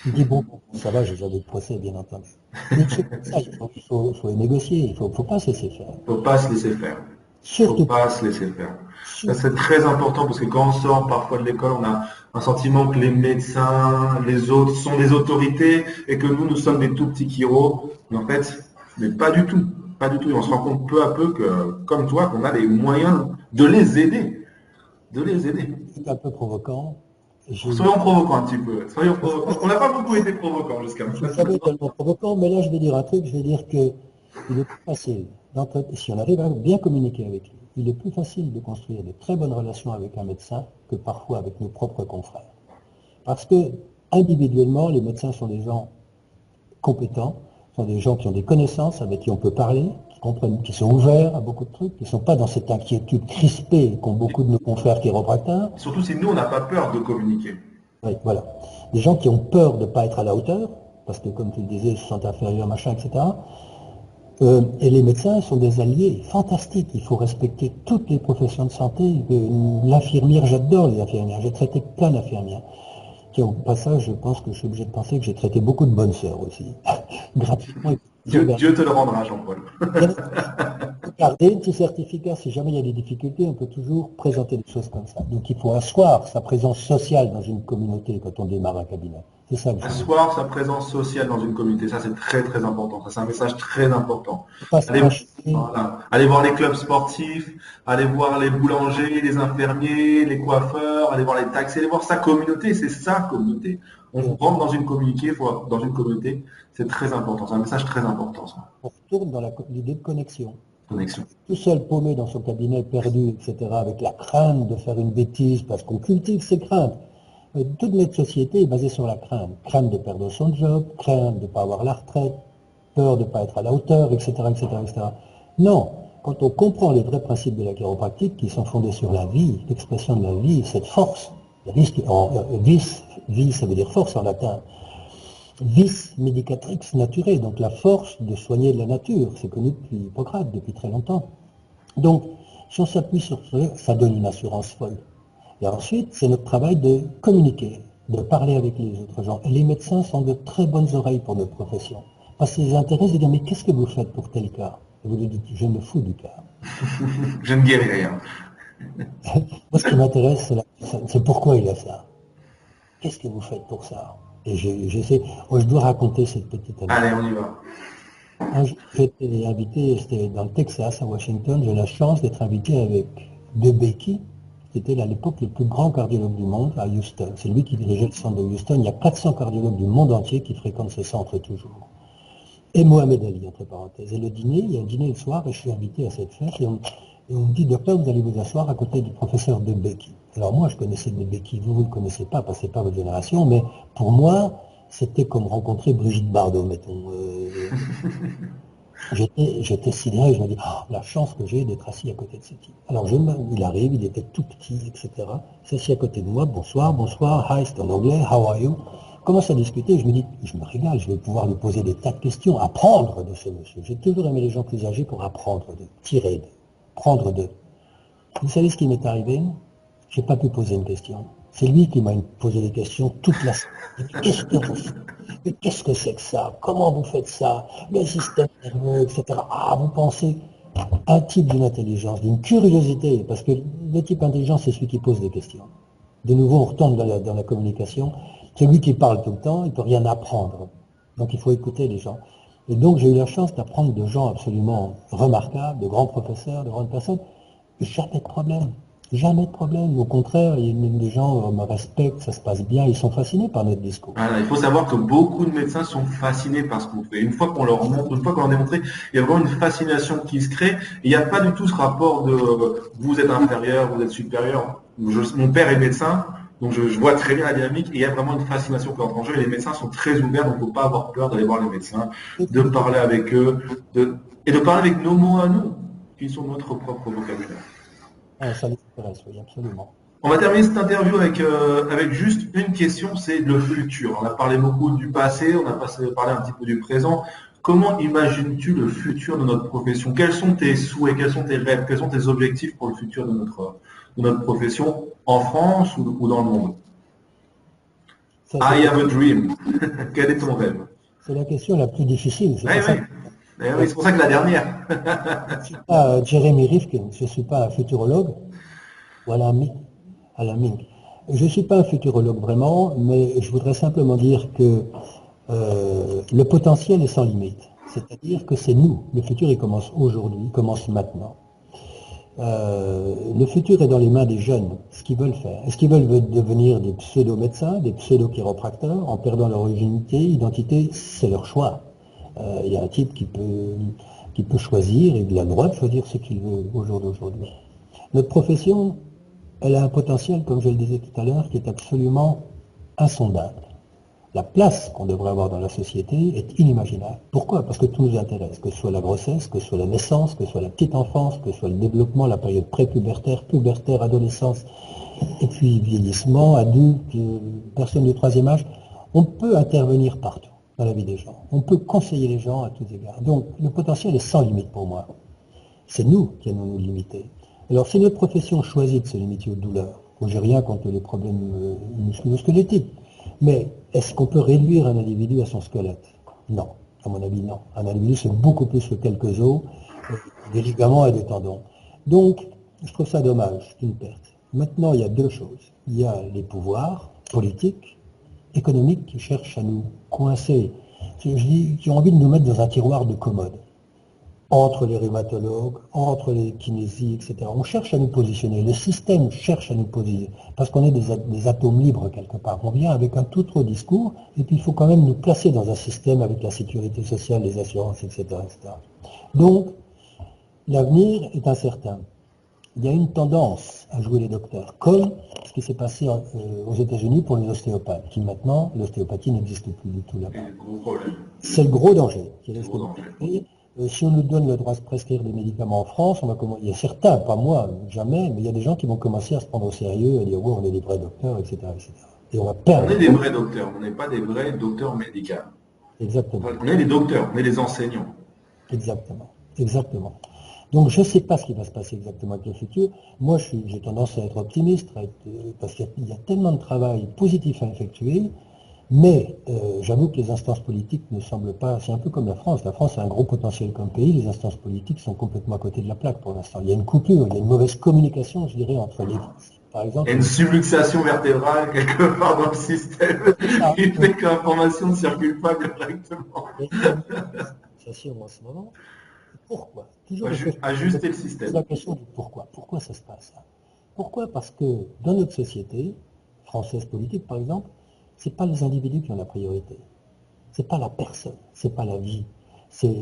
C: Il dit, bon, ça va, j'ai jamais de procès, bien entendu. Mais ça, il faut, faut, négocier, il ne faut, faut, pas se laisser faire.
B: Il ne faut pas se laisser faire. Surtout. Il ne faut pas se laisser faire. Ça, c'est très important parce que quand on sort parfois de l'école, on a un sentiment que les médecins, les autres sont des autorités et que nous, nous sommes des tout petits chiro. Mais en fait, mais pas du tout. Pas du tout. Et on se rend compte peu à peu que, comme toi, qu'on a les moyens de les aider. De les aider.
C: C'est un peu provoquant,
B: Soyons provoquants un petit peu. Soyons provoquants. On n'a pas beaucoup été provoquants jusqu'à maintenant.
C: Je suis tellement provoquant, mais là je vais dire un truc, je vais dire que il est plus facile, si on arrive à bien communiquer avec lui, il est plus facile de construire de très bonnes relations avec un médecin que parfois avec nos propres confrères. Parce que individuellement, les médecins sont des gens compétents, sont des gens qui ont des connaissances, avec qui on peut parler, comprennent, qui sont ouverts à beaucoup de trucs, qui ne sont pas dans cette inquiétude crispée qu'ont beaucoup de nos confrères chiropracteurs.
B: Surtout si nous, on n'a pas peur de communiquer.
C: Oui, voilà. Des gens qui ont peur de ne pas être à la hauteur, parce que comme tu le disais, ils se sentent inférieurs, machin, etc. Euh, et les médecins sont des alliés fantastiques. Il faut respecter toutes les professions de santé. L'infirmière, j'adore les infirmières. J'ai traité plein d'infirmières. Au passage, je pense que je suis obligé de penser que j'ai traité beaucoup de bonnes sœurs aussi. [LAUGHS] Gratuitement
B: Dieu, te le rendra, Jean-Paul. [LAUGHS]
C: Regardez, petit certificat, si jamais il y a des difficultés, on peut toujours présenter des choses comme ça. Donc il faut asseoir sa présence sociale dans une communauté quand on démarre un cabinet.
B: C'est ça. asseoir sa présence sociale dans une communauté, ça c'est très très important. Ça c'est un message très important. Allez, voir les clubs sportifs, aller voir les boulangers, les infirmiers, les coiffeurs, aller voir les taxis, aller voir sa communauté, c'est sa communauté. On rentre dans une communauté, dans une communauté, c'est très important, c'est un message très important. Ça.
C: On retourne dans l'idée de connexion. Connexion. Tout seul paumé dans son cabinet, perdu, etc., avec la crainte de faire une bêtise, parce qu'on cultive ses craintes. Euh, toute notre société est basée sur la crainte. Crainte de perdre son job, crainte de ne pas avoir la retraite, peur de ne pas être à la hauteur, etc., etc., etc. Non, quand on comprend les vrais principes de la chiropratique qui sont fondés sur la vie, l'expression de la vie, cette force, la vis, vis, ça veut dire force en latin, vis medicatrix nature, donc la force de soigner la nature, c'est connu depuis Hippocrate, depuis très longtemps. Donc, si on s'appuie sur ça, ça donne une assurance folle. Et ensuite, c'est notre travail de communiquer, de parler avec les autres gens. Et les médecins sont de très bonnes oreilles pour notre profession. Parce qu'ils intéressent de dire, mais qu'est-ce que vous faites pour tel cas? Et vous lui dites, je me fous du cas. [LAUGHS]
B: je ne guéris rien. [LAUGHS]
C: Moi, ce qui m'intéresse, c'est pourquoi il a ça. Qu'est-ce que vous faites pour ça Et j'essaie, je dois raconter cette petite
B: Allez, on y va.
C: Un jour, j'étais invité, c'était dans le Texas, à Washington, j'ai la chance d'être invité avec De Becky, qui était à l'époque le plus grand cardiologue du monde à Houston. C'est lui qui dirigeait le centre de Houston. Il y a 400 cardiologues du monde entier qui fréquentent ce centre toujours. Et Mohamed Ali, entre parenthèses. Et le dîner, il y a un dîner le soir, et je suis invité à cette fête, et on, me dit, docteur, vous allez vous asseoir à côté du professeur De Becky. Alors moi, je connaissais De Becky, vous, vous ne le connaissez pas, parce que pas votre génération, mais pour moi, c'était comme rencontrer Brigitte Bardot, mettons. Euh, [LAUGHS] j'étais sidéré, je me dis, oh, la chance que j'ai d'être assis à côté de ce type. Alors je, il arrive, il était tout petit, etc. Il s'assied à côté de moi, bonsoir, bonsoir, hi, c'est en anglais, how are you? Commence à discuter, je me dis, je me régale, je vais pouvoir lui poser des tas de questions, apprendre de ce monsieur. J'ai toujours aimé les gens plus âgés pour apprendre de tirer de prendre de Vous savez ce qui m'est arrivé? J'ai pas pu poser une question. C'est lui qui m'a posé des questions toute la semaine. Qu'est-ce que vous faites? Qu'est-ce que c'est que ça? Comment vous faites ça? Le système nerveux, etc. Ah, vous pensez un type d'une intelligence, d'une curiosité, parce que le type intelligent, c'est celui qui pose des questions. De nouveau, on retourne dans la communication. Celui qui parle tout le temps, il ne peut rien apprendre. Donc il faut écouter les gens. Et donc j'ai eu la chance d'apprendre de gens absolument remarquables, de grands professeurs, de grandes personnes. Jamais de problème. Jamais de problème. Au contraire, les gens me respectent, ça se passe bien, ils sont fascinés par notre discours.
B: il faut savoir que beaucoup de médecins sont fascinés par ce qu'on fait. Une fois qu'on leur montre, une fois qu'on leur a démontré, il y a vraiment une fascination qui se crée. il n'y a pas du tout ce rapport de vous êtes inférieur, vous êtes supérieur. mon père est médecin, donc je, vois très bien la dynamique et il y a vraiment une fascination qui entre en jeu. Et les médecins sont très ouverts, donc il ne faut pas avoir peur d'aller voir les médecins, de parler avec eux, et de parler avec nos mots à nous, qui sont notre propre vocabulaire.
C: Ah, ça oui, absolument.
B: On va terminer cette interview avec, euh, avec juste une question, c'est le futur. On a parlé beaucoup du passé, on a parlé un petit peu du présent. Comment imagines-tu le futur de notre profession? Quels sont tes souhaits, quels sont tes rêves, quels sont tes objectifs pour le futur de notre, notre profession en France ou, dans le monde I have a dream. [LAUGHS] Quel est ton rêve?
C: C'est la question la plus difficile.
B: C'est eh pour ça que la dernière.
C: je ne suis pas Jérémy Rifkin, je ne suis pas un futurologue, ou Alain Mink. Je ne suis pas un futurologue vraiment, mais je voudrais simplement dire que euh, le potentiel est sans limite. C'est-à-dire que c'est nous. Le futur, il commence aujourd'hui, il commence maintenant. Euh, le futur est dans les mains des jeunes, ce qu'ils veulent faire. Est-ce qu'ils veulent devenir des pseudo-médecins, des pseudo-chiropracteurs, en perdant leur originalité, identité? C'est leur choix. Euh, il y a un type qui peut, qui peut choisir, et il a le droit de choisir ce qu'il veut au jour d'aujourd'hui. Notre profession, elle a un potentiel, comme je le disais tout à l'heure, qui est absolument insondable. La place qu'on devrait avoir dans la société est inimaginable. Pourquoi? Parce que tout nous intéresse, que ce soit la grossesse, que ce soit la naissance, que ce soit la petite enfance, que ce soit le développement, la période prépubertaire, pubertaire, adolescence, et puis vieillissement, adulte, euh, personne du troisième âge. On peut intervenir partout dans la vie des gens. On peut conseiller les gens à tous égards. Donc le potentiel est sans limite pour moi. C'est nous qui allons nous limiter. Alors si notre profession choisit de se limiter aux douleurs, moi j'ai rien contre les problèmes euh, musculo-squelettiques, mais est-ce qu'on peut réduire un individu à son squelette? Non, à mon avis non. Un individu c'est beaucoup plus que quelques os, euh, des ligaments et des tendons. Donc je trouve ça dommage, une perte. Maintenant il y a deux choses. Il y a les pouvoirs politiques économiques qui cherchent à nous coincer, qui ont envie de nous mettre dans un tiroir de commode, entre les rhumatologues, entre les kinésies, etc. On cherche à nous positionner, le système cherche à nous positionner, parce qu'on est des, atomes libres quelque part. On vient avec un tout autre discours, et puis il faut quand même nous placer dans un système avec la sécurité sociale, les assurances, etc. etc. Donc, l'avenir est incertain il y a une tendance à jouer les docteurs, comme ce qui s'est passé euh, aux États-Unis pour les ostéopathes, qui maintenant, l'ostéopathie n'existe plus du tout là-bas. C'est le gros danger. Euh, si on nous donne le droit de prescrire des médicaments en France, on va il y a certains, pas moi, jamais, mais il y a des gens qui vont commencer à se prendre au sérieux, à dire, oui, on est des vrais docteurs, etc.
B: Et on va perdre. On est des vrais docteurs, on n'est pas des vrais docteurs médicaux.
C: Exactement.
B: On est des docteurs, on est des enseignants.
C: Exactement. Exactement. Donc je ne sais pas ce qui va se passer exactement avec le futur. Moi, j'ai tendance à être optimiste parce qu'il y, a tellement de travail positif à effectuer. Mais euh, j'avoue que les instances politiques ne semblent pas. C'est un peu comme la France. La France a un gros potentiel comme pays. Les instances politiques sont complètement à côté de la plaque pour l'instant. Il y a une coupure, il y a une mauvaise communication, je dirais, entre les.
B: Par exemple. Il y a une subluxation vertébrale quelque part dans le système qui fait que l'information ne circule pas correctement.
C: en ce moment. Pourquoi?
B: Toujours Ajuster le système.
C: la question du pourquoi. Pourquoi ça se passe? Pourquoi? Parce que dans notre société, française politique par exemple, ce n'est pas les individus qui ont la priorité. Ce n'est pas la personne, ce n'est pas la vie. C'est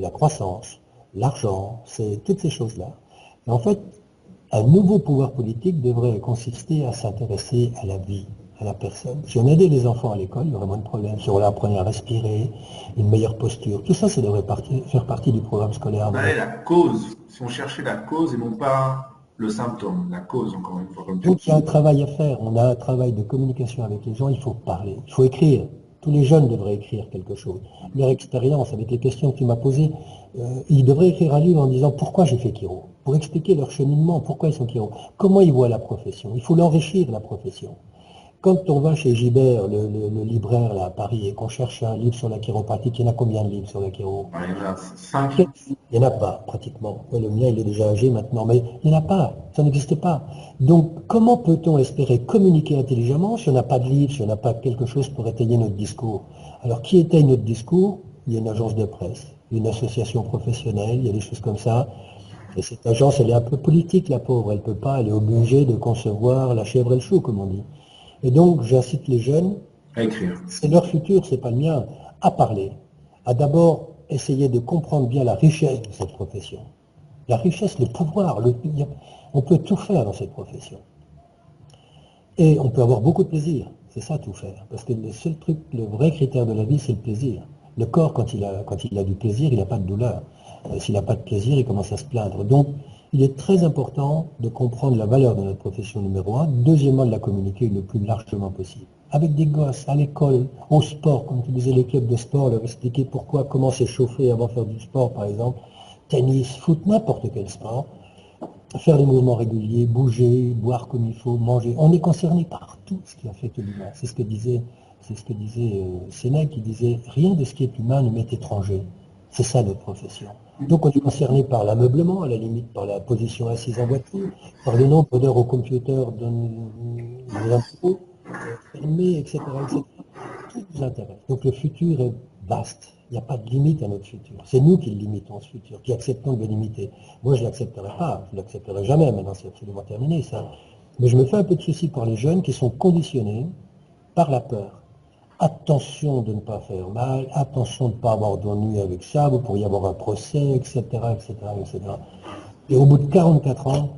C: la croissance, l'argent, c'est toutes ces choses-là. En fait, un nouveau pouvoir politique devrait consister à s'intéresser à la vie, à la personne. Si on aidait les enfants à l'école, il y aurait moins de problèmes. Si on leur apprenait à respirer, une meilleure posture, tout ça, ça devrait faire partie du programme scolaire.
B: la cause, si on cherchait la cause et non pas le symptôme, la cause, encore une fois.
C: Donc il y a un travail à faire. On a un travail de communication avec les gens. Il faut parler, il faut écrire. Tous les jeunes devraient écrire quelque chose. Leur expérience, avec les questions que tu m'as posées, euh, ils devraient écrire un livre en disant pourquoi j'ai fait Kiro, pour expliquer leur cheminement, pourquoi ils sont Kiro, comment ils voient la profession. Il faut l'enrichir, la profession. Quand on va chez Gibert, le, libraire là, à Paris, et qu'on cherche un livre sur la chiropratique, il y en a combien de livres sur la chiro?
B: Il y en a cinq.
C: Il n'y en a pas, pratiquement. le mien, il est déjà âgé maintenant, mais il n'y en a pas. Ça n'existe pas. Donc, comment peut-on espérer communiquer intelligemment si on n'a pas de livre, si on n'a pas quelque chose pour étayer notre discours? Alors, qui étaye notre discours? Il y a une agence de presse, une association professionnelle, il y a des choses comme ça. Et cette agence, elle est un peu politique, la pauvre. Elle ne peut pas, elle est obligée de concevoir la chèvre et le chou, comme on dit. Et donc, j'incite les jeunes,
B: à écrire.
C: C'est leur futur, c'est pas le mien, à parler, à d'abord essayer de comprendre bien la richesse de cette profession. La richesse, le pouvoir, le, on peut tout faire dans cette profession. Et on peut avoir beaucoup de plaisir, c'est ça tout faire. Parce que le seul truc, le vrai critère de la vie, c'est le plaisir. Le corps, quand il a, quand il a du plaisir, il n'a pas de douleur. Euh, s'il n'a pas de plaisir, il commence à se plaindre. Donc, il est très important de comprendre la valeur de notre profession numéro un, deuxièmement de la communiquer le plus largement possible. Avec des gosses, à l'école, au sport, comme tu disais, les clubs de sport, leur expliquer pourquoi, comment s'échauffer avant de faire du sport, par exemple, tennis, foot, n'importe quel sport, faire des mouvements réguliers, bouger, boire comme il faut, manger. On est concerné par tout ce qui affecte l'humain. C'est ce que disait, ce disait euh, Sénèque, qui disait rien de ce qui est humain ne m'est étranger. C'est ça notre profession. Donc on est concerné par l'ameublement, à la limite par la position assise en voiture, par le nombre d'heures au computer des impôts, fermés, etc., etc. Tout nous intéresse. Donc le futur est vaste. Il n'y a pas de limite à notre futur. C'est nous qui le limitons, ce futur, qui acceptons de le limiter. Moi, je ne l'accepterai pas. Je ne l'accepterai jamais. Maintenant, c'est absolument terminé, ça. Mais je me fais un peu de souci pour les jeunes qui sont conditionnés par la peur attention de ne pas faire mal, attention de ne pas avoir d'ennui avec ça, vous pourriez avoir un procès, etc., etc., etc. Et au bout de 44 ans,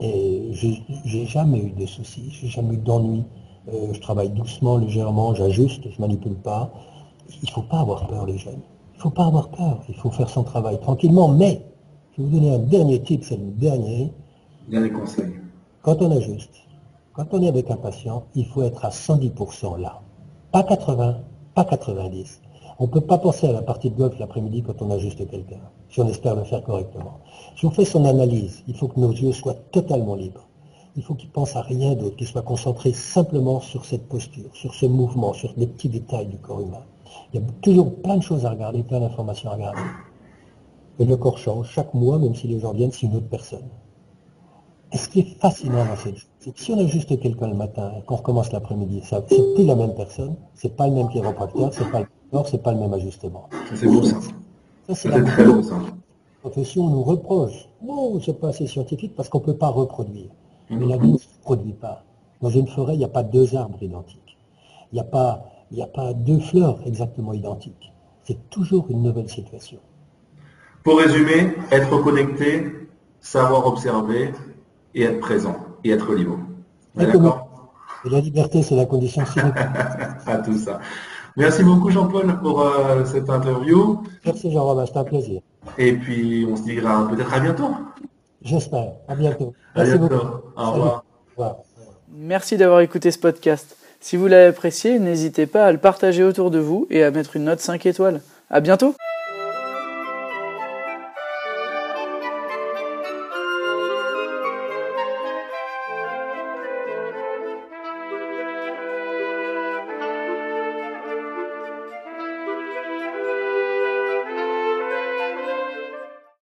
C: j'ai jamais eu de soucis, j'ai jamais eu d'ennui. Euh, je travaille doucement, légèrement, j'ajuste, je ne manipule pas. Il ne faut pas avoir peur, les jeunes. Il ne faut pas avoir peur. Il faut faire son travail tranquillement. Mais, je vais vous donner un dernier tip, c'est le dernier.
B: Dernier conseil.
C: Quand on ajuste, quand on est avec un patient, il faut être à 110% là. Pas 80, pas 90. On ne peut pas penser à la partie de golf l'après-midi quand on a juste quelqu'un, si on espère le faire correctement. Si on fait son analyse, il faut que nos yeux soient totalement libres. Il faut qu'il pense à rien d'autre, qu'il soit concentré simplement sur cette posture, sur ce mouvement, sur les petits détails du corps humain. Il y a toujours plein de choses à regarder, plein d'informations à regarder. Et le corps change chaque mois, même si les gens viennent, c'est une autre personne. Et ce qui est fascinant dans cette c'est que si on a juste quelqu'un le matin et qu'on recommence l'après-midi, c'est plus la même personne, c'est pas le même chiropracteur, c'est pas le corps, c'est pas le même ajustement.
B: C'est beau ça. ça c'est très beau ça.
C: La profession nous reproche. Non, c'est pas assez scientifique parce qu'on ne peut pas reproduire. Mais la vie ne se produit pas. Dans une forêt, il n'y a pas deux arbres identiques. Il n'y a, pas, a pas deux fleurs exactement identiques. C'est toujours une nouvelle situation.
B: Pour résumer, être connecté, savoir observer, et être présent et être libre.
C: D'accord? Et la liberté, c'est la condition sine [LAUGHS]
B: À tout ça. Merci beaucoup Jean-Paul pour euh, cette interview.
C: Merci Jean-Romain, c'était un plaisir.
B: Et puis on se dira peut-être à bientôt.
C: J'espère. À bientôt.
B: Merci Beaucoup. Au revoir. Au revoir.
A: Merci d'avoir écouté ce podcast. Si vous l'avez apprécié, n'hésitez pas à le partager autour de vous et à mettre une note 5 étoiles. À bientôt!